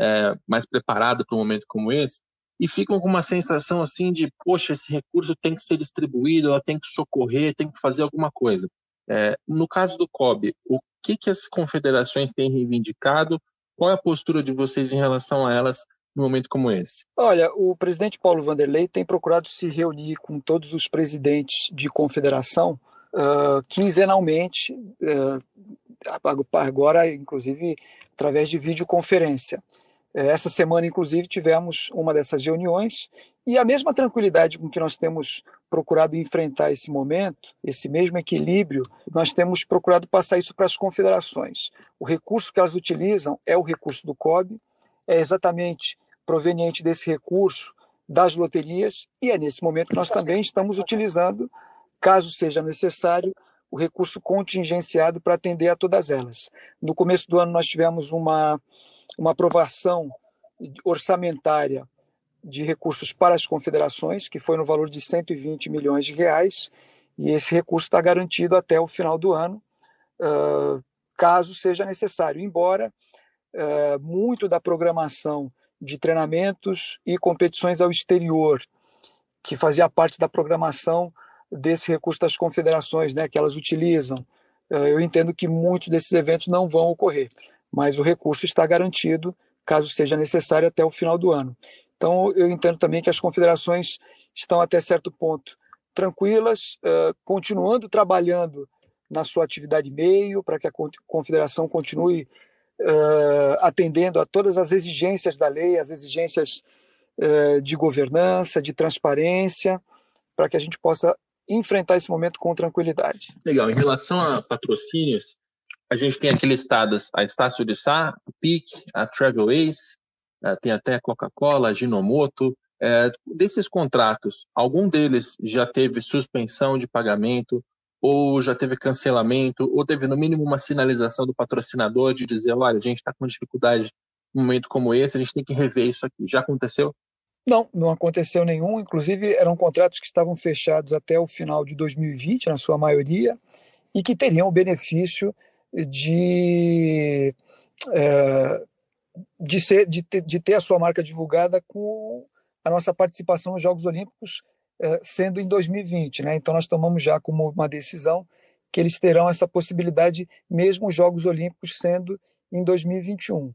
é, mais preparado para um momento como esse, e ficam com uma sensação assim de, poxa, esse recurso tem que ser distribuído, ela tem que socorrer, tem que fazer alguma coisa. É, no caso do COB, o que, que as confederações têm reivindicado? Qual é a postura de vocês em relação a elas num momento como esse? Olha, o presidente Paulo Vanderlei tem procurado se reunir com todos os presidentes de confederação uh, quinzenalmente, uh, agora, inclusive, através de videoconferência. Eh, essa semana, inclusive, tivemos uma dessas reuniões e a mesma tranquilidade com que nós temos procurado enfrentar esse momento, esse mesmo equilíbrio, nós temos procurado passar isso para as confederações. O recurso que elas utilizam é o recurso do COB, é exatamente proveniente desse recurso das loterias, e é nesse momento que nós também estamos utilizando, caso seja necessário, o recurso contingenciado para atender a todas elas. No começo do ano, nós tivemos uma, uma aprovação orçamentária de recursos para as confederações, que foi no valor de 120 milhões de reais, e esse recurso está garantido até o final do ano, uh, caso seja necessário, embora uh, muito da programação de treinamentos e competições ao exterior, que fazia parte da programação desse recurso das confederações, né, que elas utilizam. Eh, eu entendo que muitos desses eventos não vão ocorrer, mas o recurso está garantido, caso seja necessário, até o final do ano. Então, eu entendo também que as confederações estão até certo ponto tranquilas, uh, continuando trabalhando na sua atividade meio, para que a confederação continue uh, atendendo a todas as exigências da lei, as exigências de governança, de transparência, para que a gente possa enfrentar esse momento com tranquilidade. Legal. Em relação a patrocínios, a gente tem aqui listadas a Estácio de Sá, a PIC, a Travel Ace, eh, tem até a Coca-Cola, a Ginomoto. É, desses contratos, algum deles já teve suspensão de pagamento, ou já teve cancelamento, ou teve no mínimo uma sinalização do patrocinador de dizer, olha, a gente está com dificuldade num momento como esse, a gente tem que rever isso aqui. Já aconteceu? Não, não aconteceu nenhum. Inclusive, eram contratos que estavam fechados até o final de 2020, na sua maioria, e que teriam o benefício de, é, de, ser, de, ter, de ter a sua marca divulgada com a nossa participação nos Jogos Olímpicos é, sendo em 2020. Né? Então, nós tomamos já como uma decisão que eles terão essa possibilidade, mesmo os Jogos Olímpicos sendo em 2021.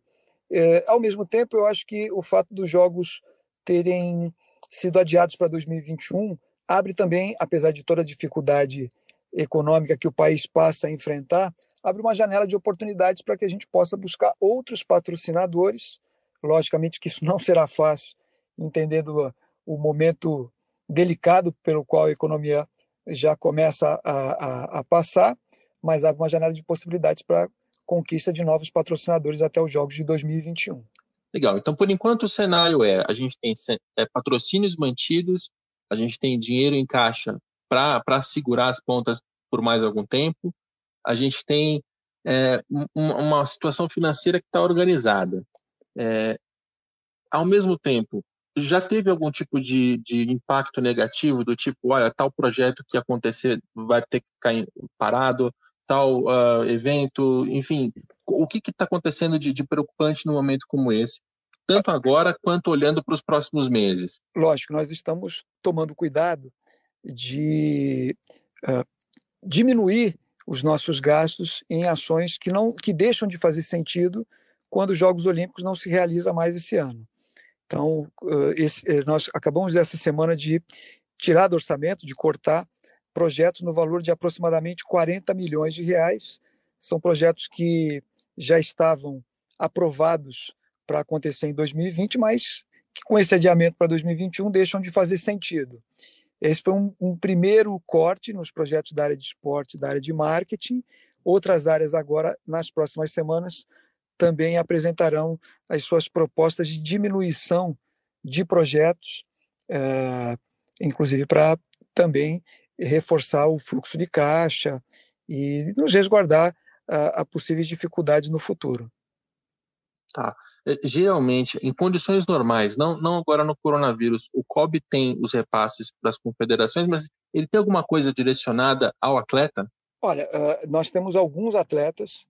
É, ao mesmo tempo, eu acho que o fato dos Jogos terem sido adiados para 2021 abre também, apesar de toda a dificuldade econômica que o país passa a enfrentar, abre uma janela de oportunidades para que a gente possa buscar outros patrocinadores. Logicamente que isso não será fácil, entendendo o momento delicado pelo qual a economia já começa a, a, a passar, mas há uma janela de possibilidades para conquista de novos patrocinadores até os Jogos de 2021. Legal. Então, por enquanto, o cenário é: a gente tem é, patrocínios mantidos, a gente tem dinheiro em caixa para segurar as pontas por mais algum tempo, a gente tem é, uma situação financeira que está organizada. É, ao mesmo tempo, já teve algum tipo de, de impacto negativo, do tipo, olha, tal projeto que acontecer vai ter que ficar parado, tal uh, evento, enfim, o que está acontecendo de, de, preocupante num momento como esse, tanto agora quanto olhando para os próximos meses? Lógico, nós estamos tomando cuidado de uh, diminuir os nossos gastos em ações que não que deixam de fazer sentido quando os Jogos Olímpicos não se realiza mais esse ano. Então, esse, eh, nós acabamos essa semana de tirar do orçamento, de cortar projetos no valor de aproximadamente 40 milhões de reais. São projetos que já estavam aprovados para acontecer em 2020, mas que com esse adiamento para 2021 deixam de fazer sentido. Esse foi um, um, primeiro corte nos projetos da área de esporte, da área de marketing. Outras áreas agora, nas próximas semanas, também apresentarão as suas propostas de diminuição de projetos, é, inclusive para também reforçar o fluxo de caixa e nos resguardar a, a possíveis dificuldades no futuro. Tá. É, geralmente, em condições normais, não, não agora no coronavírus, o COB tem os repasses para as confederações, mas ele tem alguma coisa direcionada ao atleta? Olha, nós temos alguns atletas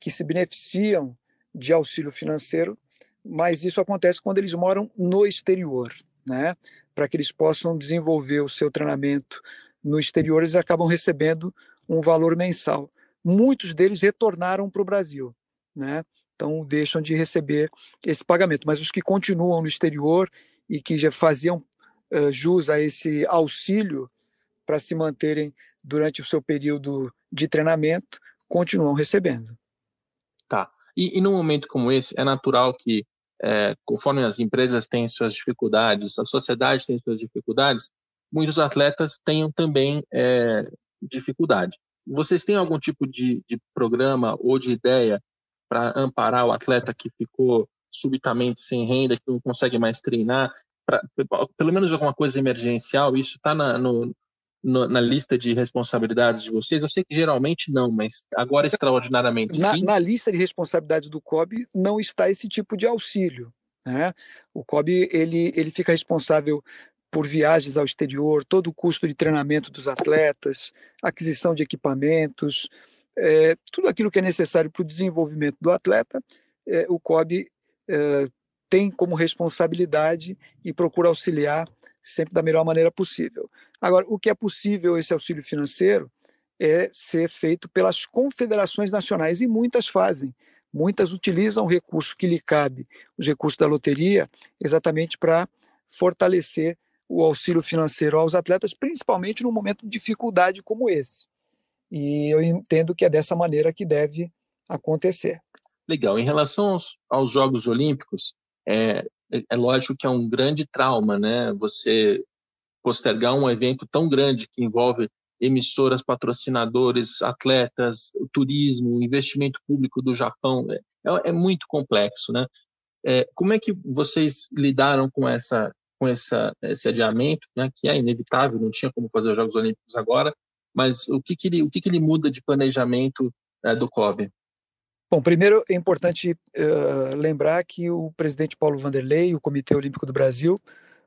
que se beneficiam de auxílio financeiro, mas isso acontece quando eles moram no exterior, né? Para que eles possam desenvolver o seu treinamento no exterior, eles acabam recebendo um valor mensal. Muitos deles retornaram para o Brasil, né? Então deixam de receber esse pagamento. Mas os que continuam no exterior e que já faziam uh, jus a esse auxílio para se manterem durante o seu período de treinamento, continuam recebendo. Tá. E, e num momento como esse, é natural que, é, conforme as empresas têm suas dificuldades, a sociedade tem suas dificuldades, muitos atletas tenham também é, dificuldade. Vocês têm algum tipo de, de programa ou de ideia para amparar o atleta que ficou subitamente sem renda, que não consegue mais treinar, pra, pelo menos alguma coisa emergencial, isso está no, no, na lista de responsabilidades de vocês? Eu sei que geralmente não, mas agora extraordinariamente na, sim. Na lista de responsabilidades do COB não está esse tipo de auxílio. Né? O COB ele, ele fica responsável por viagens ao exterior, todo o custo de treinamento dos atletas, aquisição de equipamentos, é, tudo aquilo que é necessário para o desenvolvimento do atleta, é, o COB é, tem como responsabilidade e procura auxiliar sempre da melhor maneira possível. Agora, o que é possível esse auxílio financeiro é ser feito pelas confederações nacionais e muitas fazem. Muitas utilizam o recurso que lhe cabe, os recursos da loteria, exatamente para fortalecer o auxílio financeiro aos atletas, principalmente num momento de dificuldade como esse. E eu entendo que é dessa maneira que deve acontecer. Legal. Em relação aos, aos Jogos Olímpicos, é, é, é lógico que é um grande trauma, né? Você postergar um evento tão grande que envolve emissoras, patrocinadores, atletas, o turismo, o investimento público do Japão. É, é, é muito complexo, né? É, como é que vocês lidaram com essa com essa, esse adiamento, né, que é inevitável, não tinha como fazer os Jogos Olímpicos agora, mas o que, que, ele, o que, que ele muda de planejamento é, do COB? Bom, primeiro é importante uh, lembrar que o presidente Paulo Vanderlei e o Comitê Olímpico do Brasil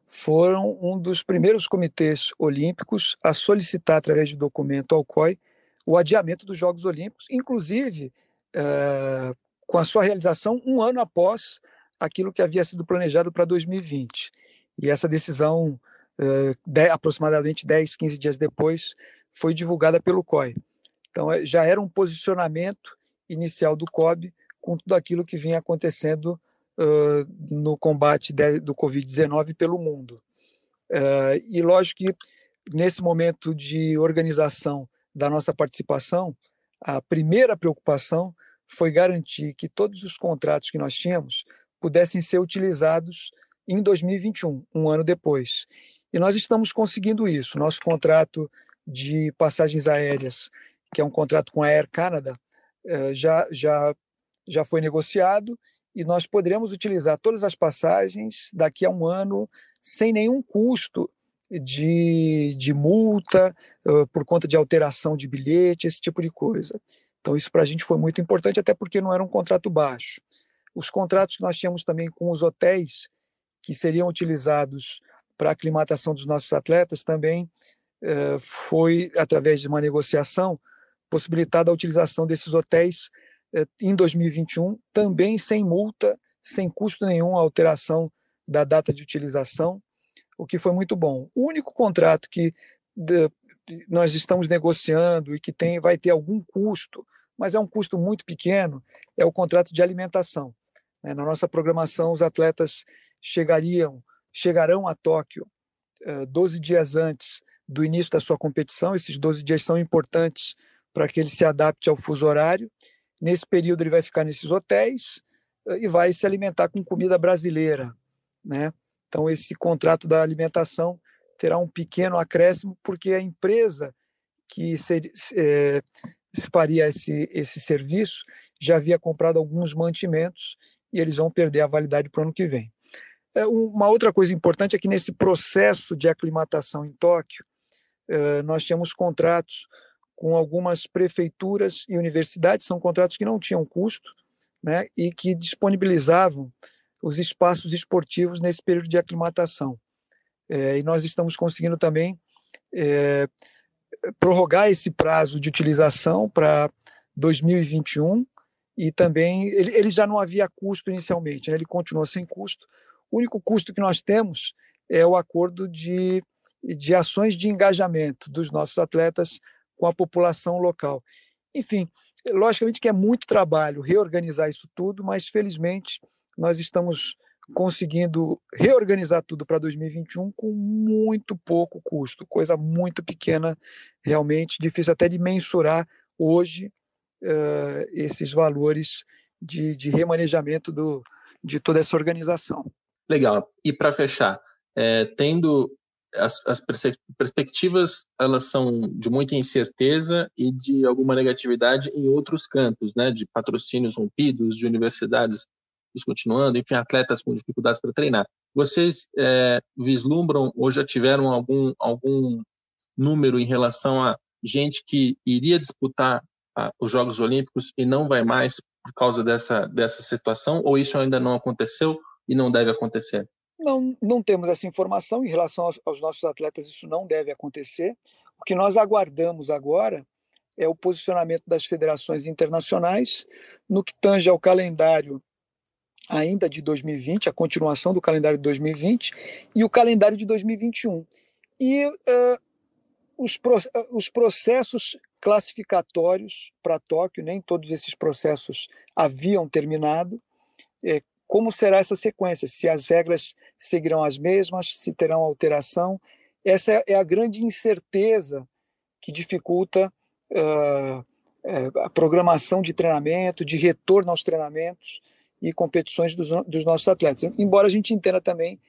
foram um dos primeiros comitês olímpicos a solicitar, através de documento ao COI, o adiamento dos Jogos Olímpicos, inclusive uh, com a sua realização um ano após aquilo que havia sido planejado para 2020. E essa decisão, uh, de, aproximadamente 10, 15 dias depois, foi divulgada pelo COI. Então, é, já era um posicionamento inicial do COB com tudo aquilo que vinha acontecendo uh, no combate de, do Covid-19 pelo mundo. Uh, e lógico que nesse momento de organização da nossa participação, a primeira preocupação foi garantir que todos os contratos que nós tínhamos pudessem ser utilizados em 2021, um ano depois. E nós estamos conseguindo isso. Nosso contrato de passagens aéreas, que é um contrato com a Air Canada, eh, já, já, já foi negociado e nós poderemos utilizar todas as passagens daqui a um ano sem nenhum custo de, de multa por conta de alteração de bilhete, esse tipo de coisa. Então, isso para a gente foi muito importante, até porque não era um contrato baixo. Os contratos que nós tínhamos também com os hotéis, que seriam utilizados para a aclimatação dos nossos atletas, também eh, foi, através de uma negociação, possibilitada a utilização desses hotéis eh, em 2021, também sem multa, sem custo nenhum a alteração da data de utilização, o que foi muito bom. O único contrato que nós estamos negociando e que tem vai ter algum custo, mas é um custo muito pequeno, é o contrato de alimentação. Né? Na nossa programação, os atletas chegariam, chegarão a Tóquio 12 eh, dias antes do início da sua competição. Esses 12 dias são importantes para que ele se adapte ao fuso horário. Nesse período, ele vai ficar nesses hotéis eh, e vai se alimentar com comida brasileira. Né? Então, esse contrato da alimentação terá um pequeno acréscimo, porque a empresa que ser, é, faria esse, esse serviço já havia comprado alguns mantimentos e eles vão perder a validade para o ano que vem. É, uma outra coisa importante é que nesse processo de aclimatação em Tóquio, nós tínhamos contratos com algumas prefeituras e universidades, são contratos que não tinham custo né, e que disponibilizavam os espaços esportivos nesse período de aclimatação. É, e nós estamos conseguindo também é, prorrogar esse prazo de utilização para 2021 e também ele, ele, já não havia custo inicialmente, né, ele continua sem custo. O único custo que nós temos é o acordo de, de ações de engajamento dos nossos atletas com a população local. Enfim, logicamente que é muito trabalho reorganizar isso tudo, mas felizmente nós estamos conseguindo reorganizar tudo para 2021 com muito pouco custo, coisa muito pequena, realmente difícil até de mensurar hoje uh, esses valores de, de remanejamento do, de toda essa organização. Legal. E para fechar, é, tendo as, as, perspectivas elas são de muita incerteza e de alguma negatividade em outros campos, né, de patrocínios rompidos, de universidades descontinuando, enfim, atletas com dificuldades para treinar. Vocês é, vislumbram ou já tiveram algum algum número em relação a gente que iria disputar a, os Jogos Olímpicos e não vai mais por causa dessa dessa situação? Ou isso ainda não aconteceu e não deve acontecer? Não, não temos essa informação em relação aos, aos nossos atletas, isso não deve acontecer. O que nós aguardamos agora é o posicionamento das federações internacionais no que tange ao calendário ainda de 2020, a continuação do calendário de 2020 e o calendário de 2021. E uh, os, pro, os processos classificatórios para Tóquio, nem todos esses processos haviam terminado. É, como será essa sequência, se as regras seguirão as mesmas, se terão alteração. Essa é a grande incerteza que dificulta uh, a programação de treinamento, de retorno aos treinamentos e competições dos, dos nossos atletas. Embora a gente entenda também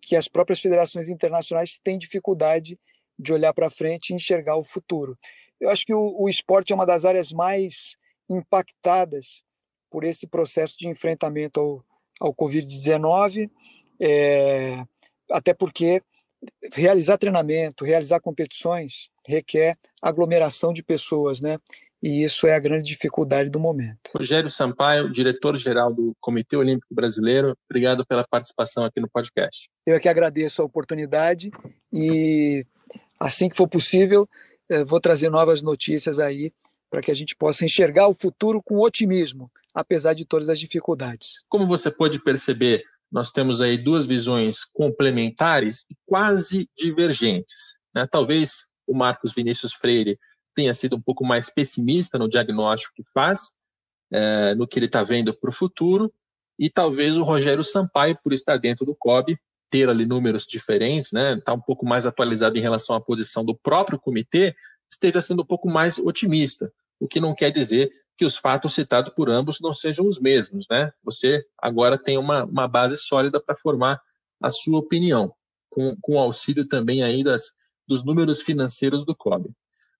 que as próprias federações internacionais têm dificuldade de olhar para frente e enxergar o futuro. Eu acho que o, o esporte é uma das áreas mais impactadas por esse processo de enfrentamento ao, ao Covid-19, é, até porque realizar treinamento, realizar competições requer aglomeração de pessoas, né? E isso é a grande dificuldade do momento. Rogério Sampaio, diretor-geral do Comitê Olímpico Brasileiro, obrigado pela participação aqui no podcast. Eu é que agradeço a oportunidade e assim que for possível, eh, vou trazer novas notícias aí para que a gente possa enxergar o futuro com otimismo, apesar de todas as dificuldades. Como você pode perceber, nós temos aí duas visões complementares e quase divergentes. Né? Talvez o Marcos Vinícius Freire tenha sido um pouco mais pessimista no diagnóstico que faz, é, no que ele está vendo para o futuro, e talvez o Rogério Sampaio, por estar dentro do COB, ter ali números diferentes, né, está um pouco mais atualizado em relação à posição do próprio comitê, esteja sendo um pouco mais otimista, o que não quer dizer que os fatos citados por ambos não sejam os mesmos, né? Você agora tem uma, uma base sólida para formar a sua opinião, com, com auxílio também aí das, dos números financeiros do COB.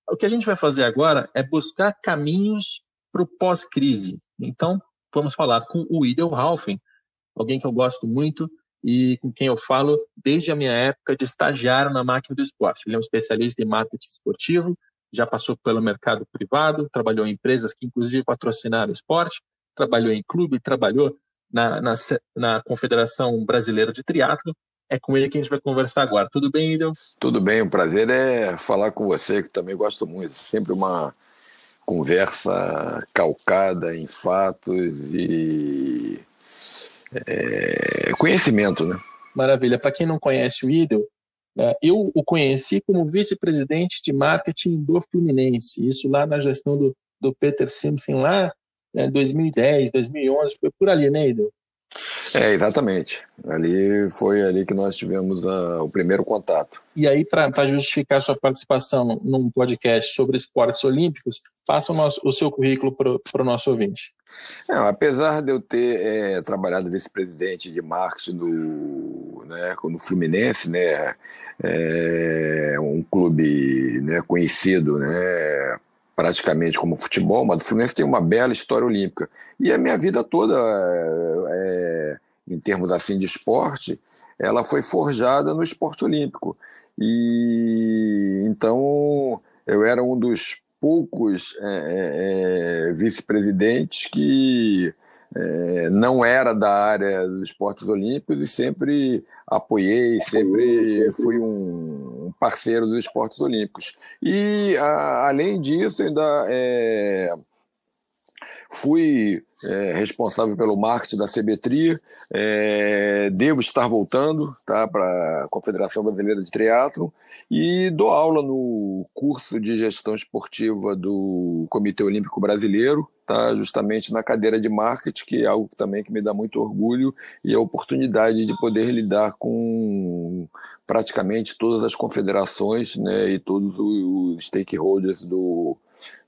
O que a gente vai fazer agora é buscar caminhos para o pós-crise. Então, vamos falar com o Idel Halfen, alguém que eu gosto muito e com quem eu falo desde a minha época de estagiário na máquina do esporte. Ele é um especialista em marketing esportivo, já passou pelo mercado privado, trabalhou em empresas que inclusive patrocinaram o esporte, trabalhou em clube, trabalhou na, na, na Confederação Brasileira de Triatlo. É com ele que a gente vai conversar agora. Tudo bem, Idel? Tudo bem, o prazer é falar com você, que também gosto muito. Sempre uma conversa calcada em fatos e é, conhecimento, né? Maravilha. Para quem não conhece o Idel, eu o conheci como vice-presidente de marketing do Fluminense, isso lá na gestão do, do Peter Simpson, lá em né, 2010, 2011, foi por ali, né, Idel? É, exatamente. Ali foi ali que nós tivemos a, o primeiro contato. E aí, para justificar sua participação num podcast sobre esportes olímpicos, passa o, nosso, o seu currículo para o nosso ouvinte. É, apesar de eu ter é, trabalhado vice-presidente de marketing do, né, no Fluminense, né, é um clube né, conhecido né, praticamente como futebol, mas o Fluminense tem uma bela história olímpica. E a minha vida toda, é, em termos assim de esporte, ela foi forjada no esporte olímpico. E então eu era um dos poucos é, é, é vice-presidentes que é, não era da área dos esportes olímpicos e sempre apoiei, sempre fui um parceiro dos esportes olímpicos. E, a, além disso, ainda é, fui é, responsável pelo marketing da CBTRI, é, devo estar voltando tá, para a Confederação Brasileira de Triatlo e dou aula no curso de gestão esportiva do Comitê Olímpico Brasileiro, tá, justamente na cadeira de marketing, que é algo também que me dá muito orgulho e a oportunidade de poder lidar com praticamente todas as confederações né, e todos os stakeholders do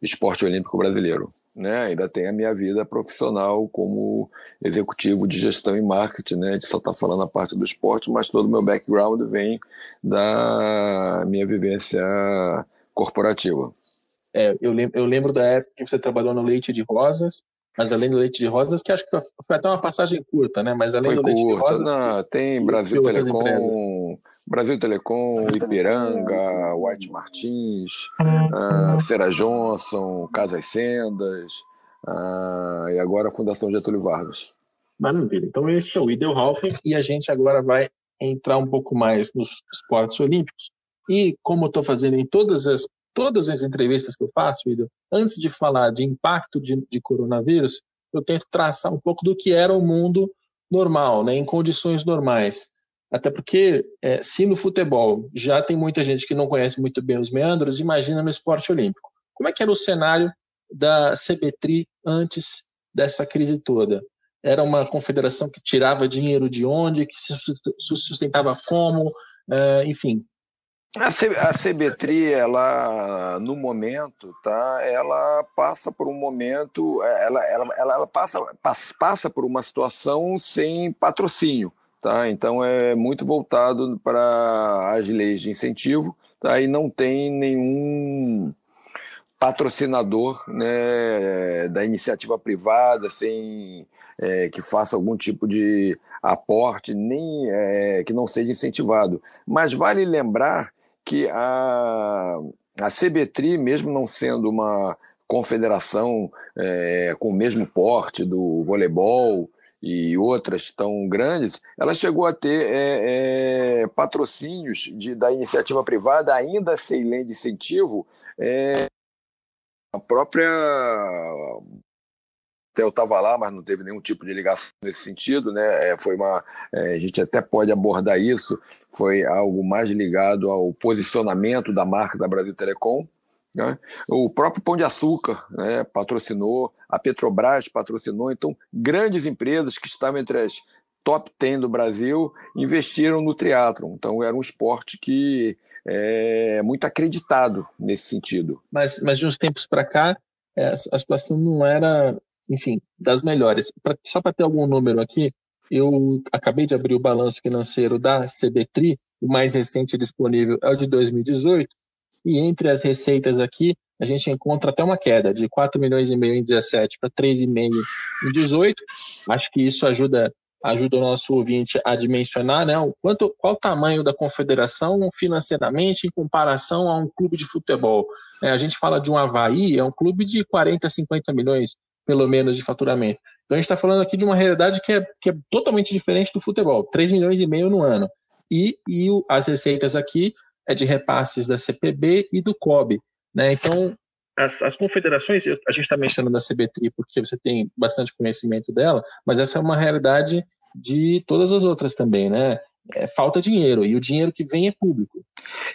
esporte olímpico brasileiro né? Ainda tem a minha vida profissional como executivo de gestão e marketing, né? De só estar tá falando a parte do esporte, mas todo o meu background vem da minha vivência corporativa. É, eu, lembro, eu lembro da época que você trabalhou no Leite de Rosas, mas além do Leite de Rosas, que acho que foi até uma passagem curta, né? Mas além foi do Leite curta, de Rosas. Não, tem Brasil Telecom, Brasil Telecom, Ipiranga, White Martins, uh, Cera Johnson, Casas Sendas, uh, e agora a Fundação Getúlio Vargas. Maravilha. Então esse é o Idel Halfen e a gente agora vai entrar um pouco mais nos esportes olímpicos. E como estou fazendo em todas as todas as entrevistas que eu faço, Ido, antes de falar de impacto de, de, coronavírus, eu tento traçar um pouco do que era o mundo normal, né, em condições normais. Até porque, é, se no futebol já tem muita gente que não conhece muito bem os meandros, imagina no esporte olímpico. Como é que era o cenário da CBTRI antes dessa crise toda? Era uma confederação que tirava dinheiro de onde, que se sustentava como, é, enfim, a, C, a CBTRI, ela, no momento, tá, ela passa por um momento, é, ela, ela, ela, ela passa, passa, por uma situação sem patrocínio. tá? Então é muito voltado para as leis de incentivo, tá? E não tem nenhum patrocinador né, da iniciativa privada sem é, que faça algum tipo de aporte, nem é, que não seja incentivado. Mas vale lembrar que a, a CBTRI, mesmo não sendo uma confederação é, com o mesmo porte do voleibol e outras tão grandes, ela chegou a ter é, é, patrocínios de, da iniciativa privada, ainda sem lei de incentivo, é, a própria até eu estava lá, mas não teve nenhum tipo de ligação nesse sentido, né? É, foi uma, é, a gente até pode abordar isso. Foi algo mais ligado ao posicionamento da marca da Brasil Telecom. Né? O próprio Pão de Açúcar né, patrocinou, a Petrobras patrocinou. Então, grandes empresas que estavam entre as top 10 do Brasil investiram no triatlon. Então, era um esporte que é muito acreditado nesse sentido. Mas, mas de uns tempos para cá, é, a situação não era enfim, das melhores. Pra, só para ter algum número aqui, eu acabei de abrir o balanço financeiro da CBTRI, o mais recente disponível é o de 2018, e entre as receitas aqui, a gente encontra até uma queda de 4 milhões e meio em 17 para 3,5 em 18. Acho que isso ajuda ajuda o nosso ouvinte a dimensionar né, o quanto, qual o tamanho da confederação financeiramente em comparação a um clube de futebol. É, a gente fala de um Havaí, é um clube de 40, 50 milhões pelo menos, de faturamento. Então a gente está falando aqui de uma realidade que é, que é totalmente diferente do futebol, 3 milhões e meio no ano. E, e o, as receitas aqui é de repasses da CPB e do COB. Né? Então, as, as confederações, a gente está mencionando da CBTRI porque você tem bastante conhecimento dela, mas essa é uma realidade de todas as outras também, né? é, falta dinheiro, e o dinheiro que vem é público.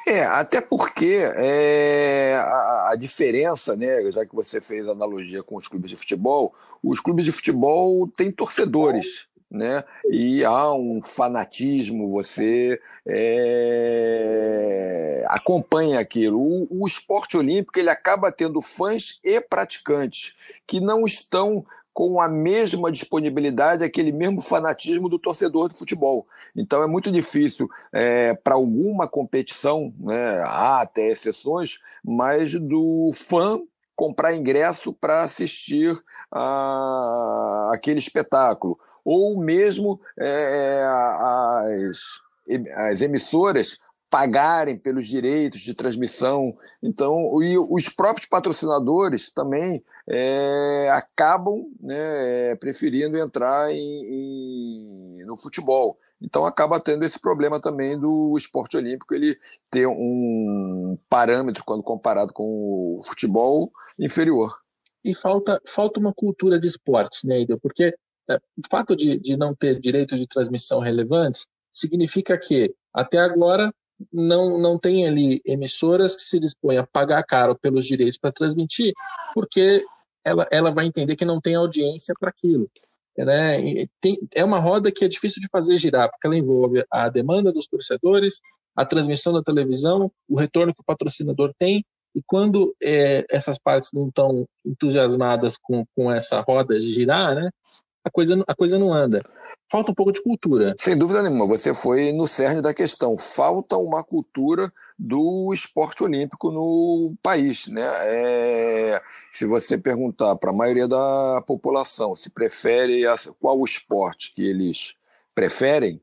É, até porque é, a, diferença, né, já que você fez analogia com os clubes de futebol, os clubes de futebol têm torcedores. Né? E há um fanatismo, você é, acompanha aquilo. O, o esporte olímpico ele acaba tendo fãs e praticantes que não estão com a mesma disponibilidade, aquele mesmo fanatismo do torcedor de futebol. Então é muito difícil é, para alguma competição, né, há até exceções, mas do fã comprar ingresso para assistir a, aquele espetáculo. Ou mesmo é, as, as emissoras pagarem pelos direitos de transmissão. Então, e os próprios patrocinadores também é, acabam né, preferindo entrar em, em, no futebol. Então acaba tendo esse problema também do esporte olímpico, ele ter um parâmetro, quando comparado com o futebol, inferior. E falta, falta uma cultura de esportes, né, Ida? Porque é, o fato de, de não ter direitos de transmissão relevantes significa que, até agora, não, não tem ali emissoras que se dispõem a pagar caro pelos direitos para transmitir, porque ela, ela vai entender que não tem audiência para aquilo. Né? Tem, é uma roda que é difícil de fazer girar, porque ela envolve a demanda dos torcedores, a transmissão da televisão, o retorno que o patrocinador tem, e quando é, essas partes não estão entusiasmadas com, com essa roda de girar, né, a, coisa, a coisa não anda falta um pouco de cultura. Sem dúvida nenhuma, você foi no cerne da questão. Falta uma cultura do esporte olímpico no país. Né? É, se você perguntar para a maioria da população se prefere qual o esporte que eles preferem,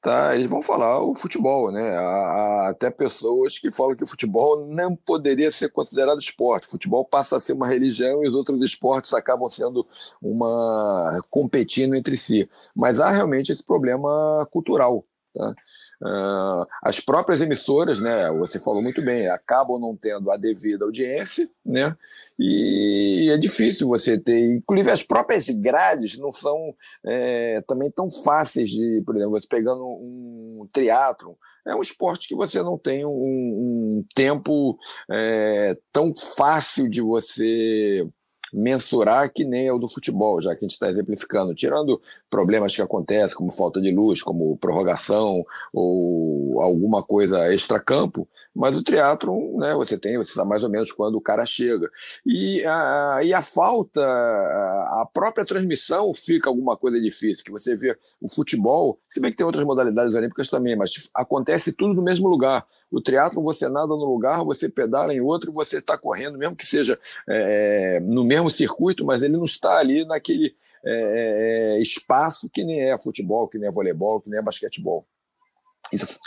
tá? Eles vão falar o futebol, né? Há, até pessoas que falam que o futebol não poderia ser considerado esporte. O futebol passa a ser uma religião e os outros esportes acabam sendo uma competindo entre si. Mas há realmente esse problema cultural. Tá? Uh, as próprias emissoras, né, você falou muito bem, acabam não tendo a devida audiência, né, e é difícil você ter, inclusive as próprias grades não são é, também tão fáceis de, por exemplo, você pegando um triatlo, é um esporte que você não tem um, um tempo é, tão fácil de você mensurar que nem é o do futebol, já que a gente está exemplificando, tirando problemas que acontecem, como falta de luz, como prorrogação ou alguma coisa extra-campo, mas o triatlon, né, você tem, você sabe mais ou menos quando o cara chega. E a, e a falta, a própria transmissão fica alguma coisa difícil, que você vê o futebol, se bem que tem outras modalidades olímpicas também, mas acontece tudo no mesmo lugar. O triatlo você nada no lugar, você pedala em outro, você está correndo, mesmo que seja é, no mesmo circuito, mas ele não está ali naquele é, é, espaço que nem é futebol, que nem é voleibol, que nem é basquetebol.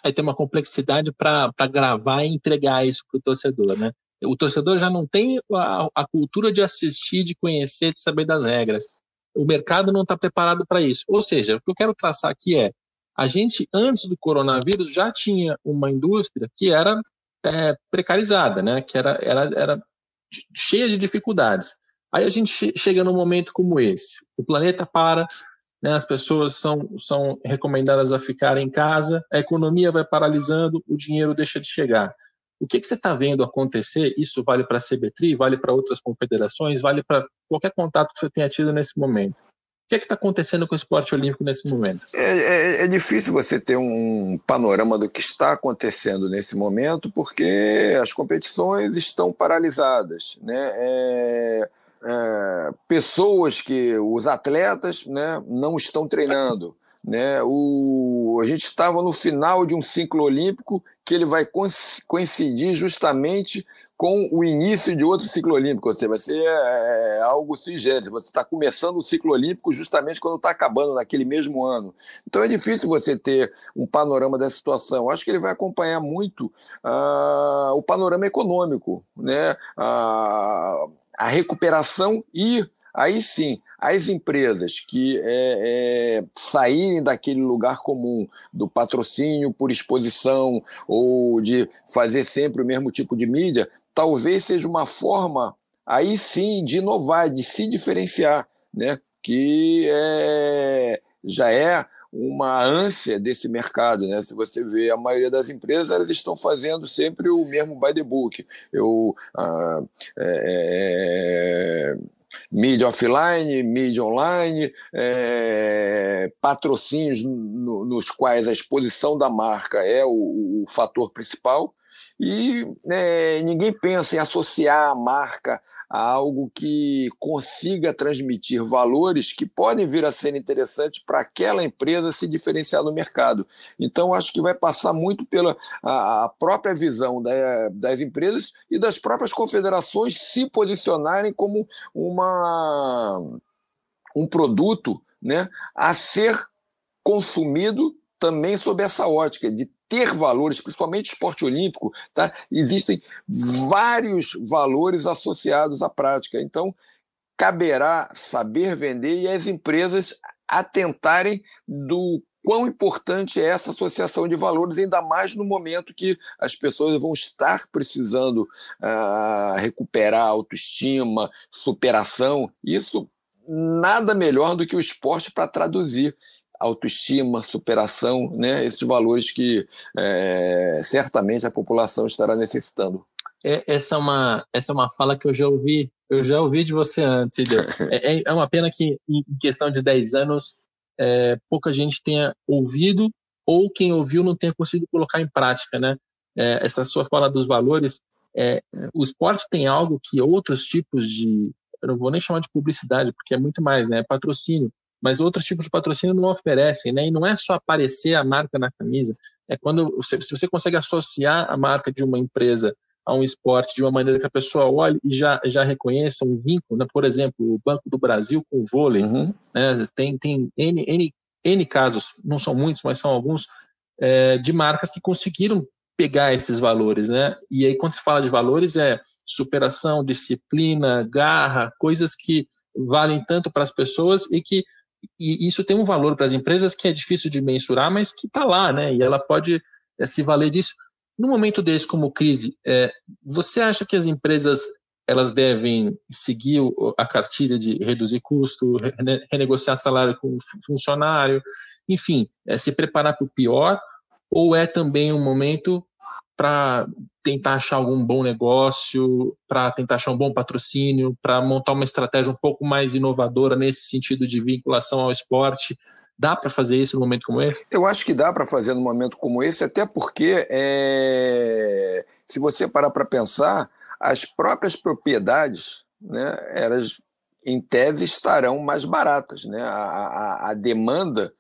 Aí tem uma complexidade para gravar e entregar isso para o torcedor, né? O torcedor já não tem a, a, cultura de assistir, de conhecer, de saber das regras. O mercado não está preparado para isso. Ou seja, o que eu quero traçar aqui é a gente, antes do coronavírus, já tinha uma indústria que era é, precarizada, né? que era, era, era cheia de dificuldades. Aí a gente chega num momento como esse. O planeta para, né? as pessoas são, são recomendadas a ficar em casa, a economia vai paralisando, o dinheiro deixa de chegar. O que, que você está vendo acontecer? Isso vale para a CBTRI, vale para outras confederações, vale para qualquer contato que você tenha tido nesse momento. O que é está acontecendo com o esporte olímpico nesse momento? É, é, é, difícil você ter um panorama do que está acontecendo nesse momento, porque as competições estão paralisadas. Né? É, é pessoas que, os atletas, né, não estão treinando. Né? O, a gente estava no final de um ciclo olímpico que ele vai coincidir justamente com o início de outro ciclo olímpico, seja, vai ser é, algo sugere. Você está começando o ciclo olímpico justamente quando está acabando naquele mesmo ano. Então é difícil você ter um panorama dessa situação. Acho que ele vai acompanhar muito uh, o panorama econômico, né? A recuperação e Aí sim, as empresas que é, é, saírem daquele lugar comum do patrocínio por exposição ou de fazer sempre o mesmo tipo de mídia, talvez seja uma forma aí sim de inovar, de se diferenciar, né? que é, já é uma ânsia desse mercado, né? Se você vê a maioria das empresas, elas estão fazendo sempre o mesmo by the book. Eu ah, é, é mídia offline, mídia online, é, patrocínios no, nos quais a exposição da marca é o, o fator principal, e é, ninguém pensa em associar a marca a algo que consiga transmitir valores que podem vir a ser interessantes para aquela empresa se diferenciar no mercado. Então, acho que vai passar muito pela a, a própria visão da, das empresas e das próprias confederações se posicionarem como uma, um produto né, a ser consumido também sob essa ótica de ter valores, principalmente esporte olímpico, tá? existem vários valores associados à prática. Então, caberá saber vender e as empresas atentarem do quão importante é essa associação de valores, ainda mais no momento que as pessoas vão estar precisando uh, recuperar autoestima, superação. Isso nada melhor do que o esporte para traduzir autoestima, superação, né? esses valores que é, certamente a população estará necessitando. É, essa, é uma, essa é uma fala que eu já ouvi, eu já ouvi de você antes, é, é, é uma pena que, em questão de 10 anos, é, pouca gente tenha ouvido ou quem ouviu não tenha conseguido colocar em prática, né? É, essa sua fala dos valores, é, o esporte tem algo que outros tipos de, eu não vou nem chamar de publicidade, porque é muito mais, né? Patrocínio mas outros tipos de patrocínio não oferecem, né? E não é só aparecer a marca na camisa, é quando você, se você consegue associar a marca de uma empresa a um esporte de uma maneira que a pessoa olhe e já, já reconheça um vínculo, né? por exemplo, o Banco do Brasil com o vôlei, uhum. né? tem, tem N, N, N casos, não são muitos, mas são alguns, é, de marcas que conseguiram pegar esses valores, né? E aí, quando se fala de valores, é superação, disciplina, garra, coisas que valem tanto para as pessoas e que e isso tem um valor para as empresas que é difícil de mensurar, mas que está lá, né? E ela pode é, se valer disso. No momento desse, como crise, é, você acha que as empresas elas devem seguir a cartilha de reduzir custo, renegociar salário com o funcionário, enfim, é, se preparar para o pior, ou é também um momento para tentar achar algum bom negócio, para tentar achar um bom patrocínio, para montar uma estratégia um pouco mais inovadora nesse sentido de vinculação ao esporte? Dá para fazer isso num momento como esse? Eu acho que dá para fazer num momento como esse, até porque é... se você parar para pensar, as próprias propriedades, né, elas em tese estarão mais baratas, né? A, a, a demanda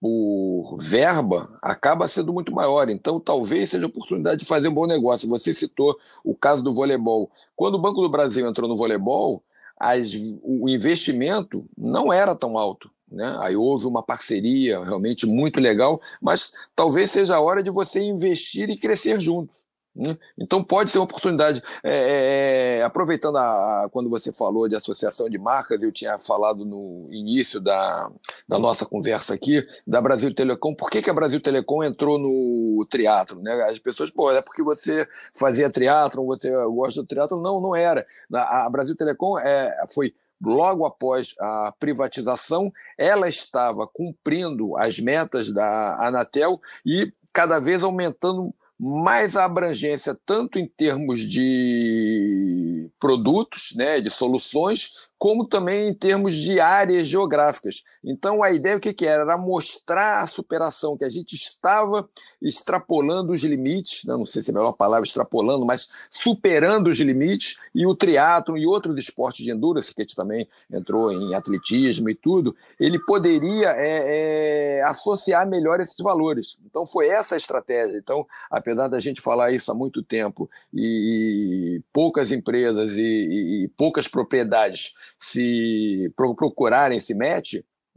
por verba acaba sendo muito maior. Então, talvez seja a oportunidade de fazer um bom negócio. Você citou o caso do voleibol. Quando o Banco do Brasil entrou no voleibol, as, o investimento não era tão alto. Né? Aí houve uma parceria realmente muito legal, mas talvez seja a hora de você investir e crescer juntos. Né? Então pode ser uma oportunidade. É, é, é, aproveitando a, a, quando você falou de associação de marcas, eu tinha falado no início da, da nossa conversa aqui da Brasil Telecom. Por que, que a Brasil Telecom entrou no triatlo? Né? As pessoas, pô, é porque você fazia triatlo, você gosta do triatlo? Não, não era. A, a Brasil Telecom é, foi logo após a privatização, ela estava cumprindo as metas da Anatel e cada vez aumentando mais abrangência tanto em termos de produtos, né, de soluções, como também em termos de áreas geográficas. Então, a ideia o que, que era? Era mostrar a superação, que a gente estava extrapolando os limites, né? não sei se é a melhor palavra extrapolando, mas superando os limites, e o triatlo e outros esportes de endurance, que a gente também entrou em atletismo e tudo, ele poderia é, é, associar melhor esses valores. Então, foi essa a estratégia. Então, apesar da gente falar isso há muito tempo, e, e poucas empresas e, e, e poucas propriedades se procurarem esse match,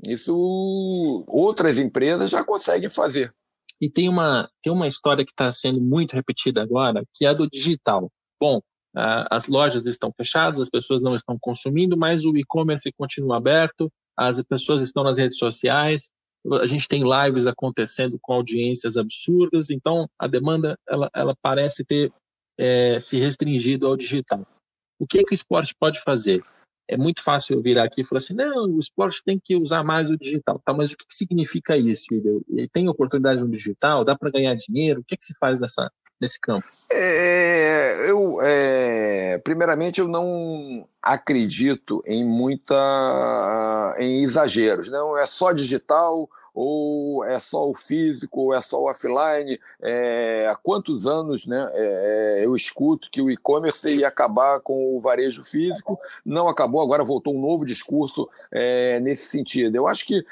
isso outras empresas já conseguem fazer. E tem uma, tem uma história que está sendo muito repetida agora, que é a do digital. Bom, as lojas estão fechadas, as pessoas não estão consumindo, mas o e-commerce continua aberto, as pessoas estão nas redes sociais, a gente tem lives acontecendo com audiências absurdas, então a demanda ela, ela parece ter é, se restringido ao digital. O que, que o esporte pode fazer? É muito fácil eu virar aqui e falar assim, não, o esporte tem que usar mais o digital. Tá, mas o que, que significa isso? E tem oportunidade no digital? Dá para ganhar dinheiro? O que, que se faz nessa, nesse campo? É, eu, é, primeiramente, eu não acredito em muita em exageros. Não é só digital ou é só o físico, ou é só o offline? É, há quantos anos né, é, eu escuto que o e-commerce ia acabar com o varejo físico? Não acabou, agora voltou um novo discurso é, nesse sentido. Eu acho que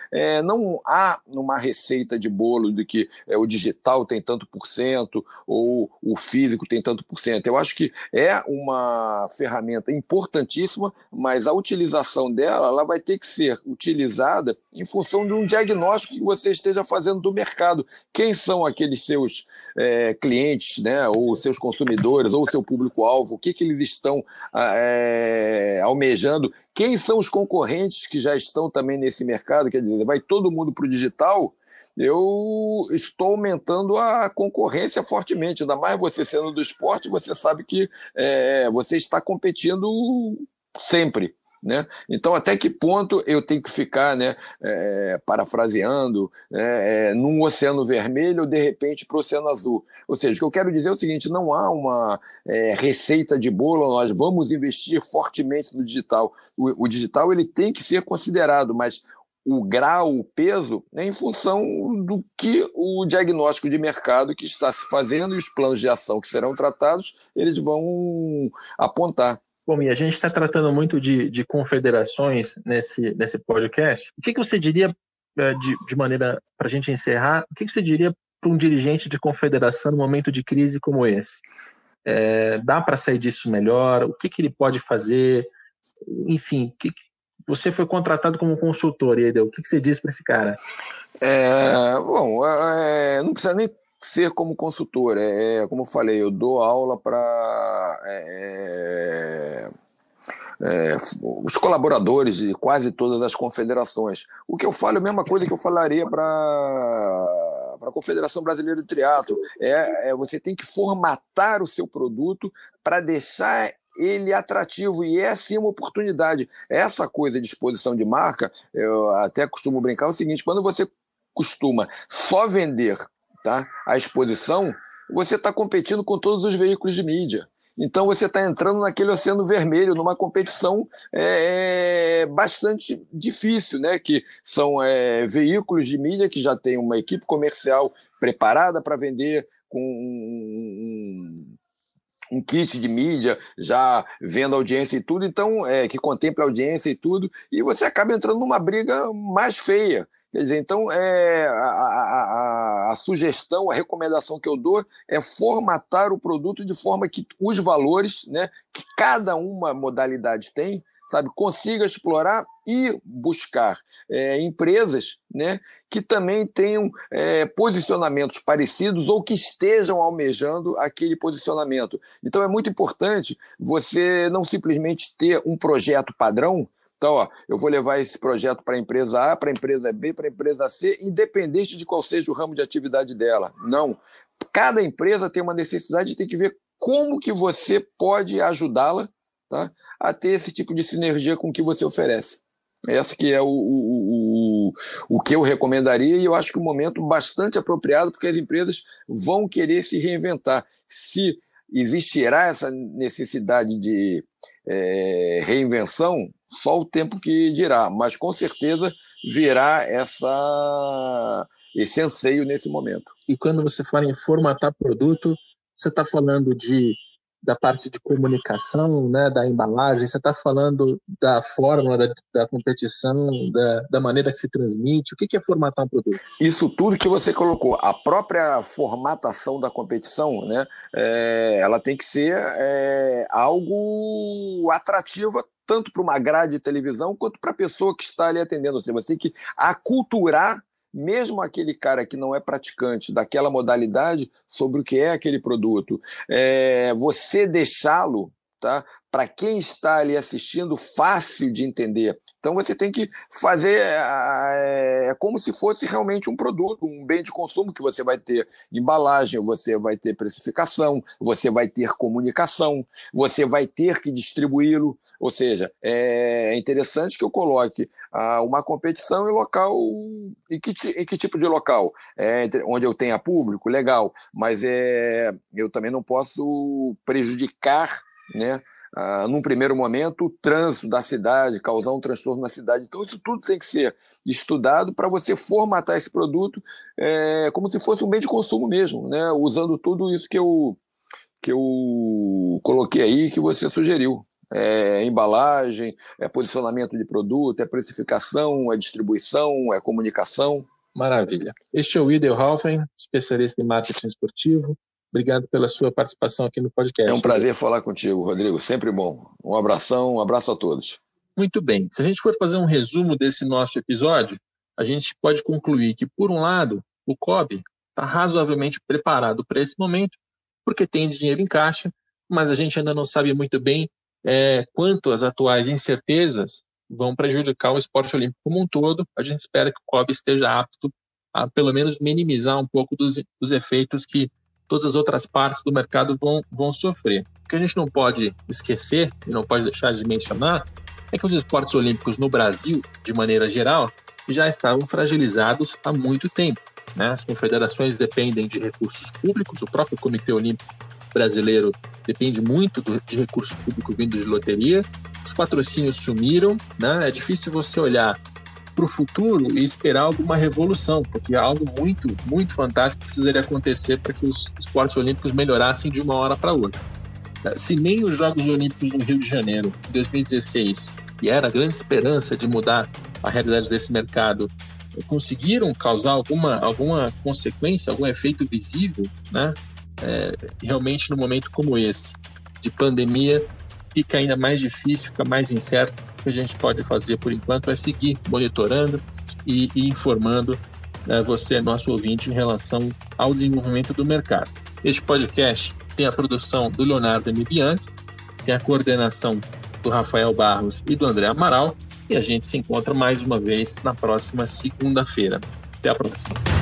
não há uma receita de bolo de que o digital tem tanto por cento ou o físico tem tanto por cento. Eu acho que é uma ferramenta importantíssima, mas a utilização dela ela vai ter que ser utilizada em função de um diagnóstico que você esteja fazendo do mercado. Quem são aqueles seus é, clientes, né, ou seus consumidores, ou seu público-alvo? O que, que eles estão ah, é, almejando? Quem são os concorrentes que já estão também nesse mercado? Quer dizer, vai todo mundo para o digital? eu estou aumentando a concorrência fortemente. Ainda mais você sendo do esporte, você sabe que é, você está competindo sempre. Né? Então, até que ponto eu tenho que ficar, né, é, parafraseando, né, é, num oceano vermelho ou de repente para o oceano azul? Ou seja, o que eu quero dizer é o seguinte: não há uma é, receita de bolo, nós vamos investir fortemente no digital. O, o, digital ele tem que ser considerado, mas o grau, o peso, é em função do que o diagnóstico de mercado que está se fazendo e os planos de ação que serão tratados, eles vão apontar. Bom, e a gente está tratando muito de, de, confederações nesse, nesse podcast. O que, que você diria, é, de, de maneira para a gente encerrar, o que, que você diria para um dirigente de confederação no momento de crise como esse? É, dá para sair disso melhor? O que, que ele pode fazer? Enfim, que, você foi contratado como consultor, e aí, o que, que você diz para esse cara? É, bom, é, não precisa nem ser como consultor. É, é, como eu falei, eu dou aula para é, é, é, os colaboradores de quase todas as confederações. O que eu falo é a mesma coisa que eu falaria para a Confederação Brasileira de Triatlo. É, é, você tem que formatar o seu produto para deixar ele atrativo e é sim uma oportunidade. Essa coisa de exposição de marca, eu até costumo brincar é o seguinte: quando você costuma só vender tá? a exposição, você está competindo com todos os veículos de mídia. Então você está entrando naquele oceano vermelho, numa competição é, é, bastante difícil, né? Que são é, veículos de mídia que já têm uma equipe comercial preparada para vender com um, um kit de mídia, já vendo audiência e tudo, então, é, que contempla audiência e tudo, e você acaba entrando numa briga mais feia. Quer dizer, então, é, a, a, a, sugestão, a recomendação que eu dou é formatar o produto de forma que os valores né, que cada uma modalidade tem sabe, consiga explorar e buscar é, empresas né, que também tenham é, posicionamentos parecidos ou que estejam almejando aquele posicionamento. Então é muito importante você não simplesmente ter um projeto padrão. Então, ó, eu vou levar esse projeto para a empresa A, para a empresa B, para a empresa C, independente de qual seja o ramo de atividade dela. Não. Cada empresa tem uma necessidade e tem que ver como que você pode ajudá-la tá? a ter esse tipo de sinergia com o que você oferece. Essa que é o, o, o, o que eu recomendaria e eu acho que um momento bastante apropriado porque as empresas vão querer se reinventar. Se existirá essa necessidade de é, reinvenção, só o tempo que dirá, mas com certeza virá essa, esse anseio nesse momento. E quando você fala em formatar produto, você está falando de da parte de comunicação, né, da embalagem, você está falando da fórmula da, da competição, da, da, maneira que se transmite, o que, é formatar um produto? Isso tudo que você colocou, a própria formatação da competição, né, é, ela tem que ser é, algo atrativa tanto para uma grade de televisão quanto para a pessoa que está ali atendendo você. Tem que aculturar mesmo aquele cara que não é praticante daquela modalidade sobre o que é aquele produto, é, você deixá-lo tá, para quem está ali assistindo fácil de entender. Então você tem que fazer é, é, como se fosse realmente um produto, um bem de consumo que você vai ter embalagem, você vai ter precificação, você vai ter comunicação, você vai ter que distribuí-lo. Ou seja, é interessante que eu coloque ah, uma competição em local. Em que, em que tipo de local? É, onde eu tenha público, legal, mas é, eu também não posso prejudicar né, ah, num primeiro momento, o trânsito da cidade, causar um transtorno na cidade. Então, isso tudo tem que ser estudado para você formatar esse produto é, como se fosse um bem de consumo mesmo, né? usando tudo isso que eu, que eu coloquei aí, que você sugeriu. É embalagem, é posicionamento de produto, é precificação, é distribuição, é comunicação. Maravilha. Este é o Idel Halfen, especialista em marketing esportivo. Obrigado pela sua participação aqui no podcast. É um prazer falar contigo, Rodrigo. Sempre bom. Um abração, um abraço a todos. Muito bem. Se a gente for fazer um resumo desse nosso episódio, a gente pode concluir que, por um lado, o COB está razoavelmente preparado para esse momento, porque tem dinheiro em caixa, mas a gente ainda não sabe muito bem é, quanto as atuais incertezas vão prejudicar o esporte olímpico como um todo. A gente espera que o COB esteja apto a, pelo menos, minimizar um pouco dos, dos efeitos que todas as outras partes do mercado vão, vão sofrer. O que a gente não pode esquecer e não pode deixar de mencionar é que os esportes olímpicos no Brasil, de maneira geral, já estavam fragilizados há muito tempo. Né? As confederações dependem de recursos públicos, o próprio Comitê Olímpico Brasileiro depende muito do, de recurso público vindo de loteria, os patrocínios sumiram, né? é difícil você olhar para o futuro e esperar alguma revolução, porque algo muito, muito fantástico precisaria acontecer para que os esportes olímpicos melhorassem de uma hora para outra. Se nem os Jogos Olímpicos no Rio de Janeiro, em 2016, que era a grande esperança de mudar a realidade desse mercado, conseguiram causar alguma, alguma consequência, algum efeito visível, né? É, realmente, no momento como esse, de pandemia, fica ainda mais difícil, fica mais incerto o que a gente pode fazer por enquanto é seguir monitorando e, e informando né, você, nosso ouvinte, em relação ao desenvolvimento do mercado. Este podcast tem a produção do Leonardo M. Bianchi, tem a coordenação do Rafael Barros e do André Amaral, e a gente se encontra mais uma vez na próxima segunda-feira. Até a próxima.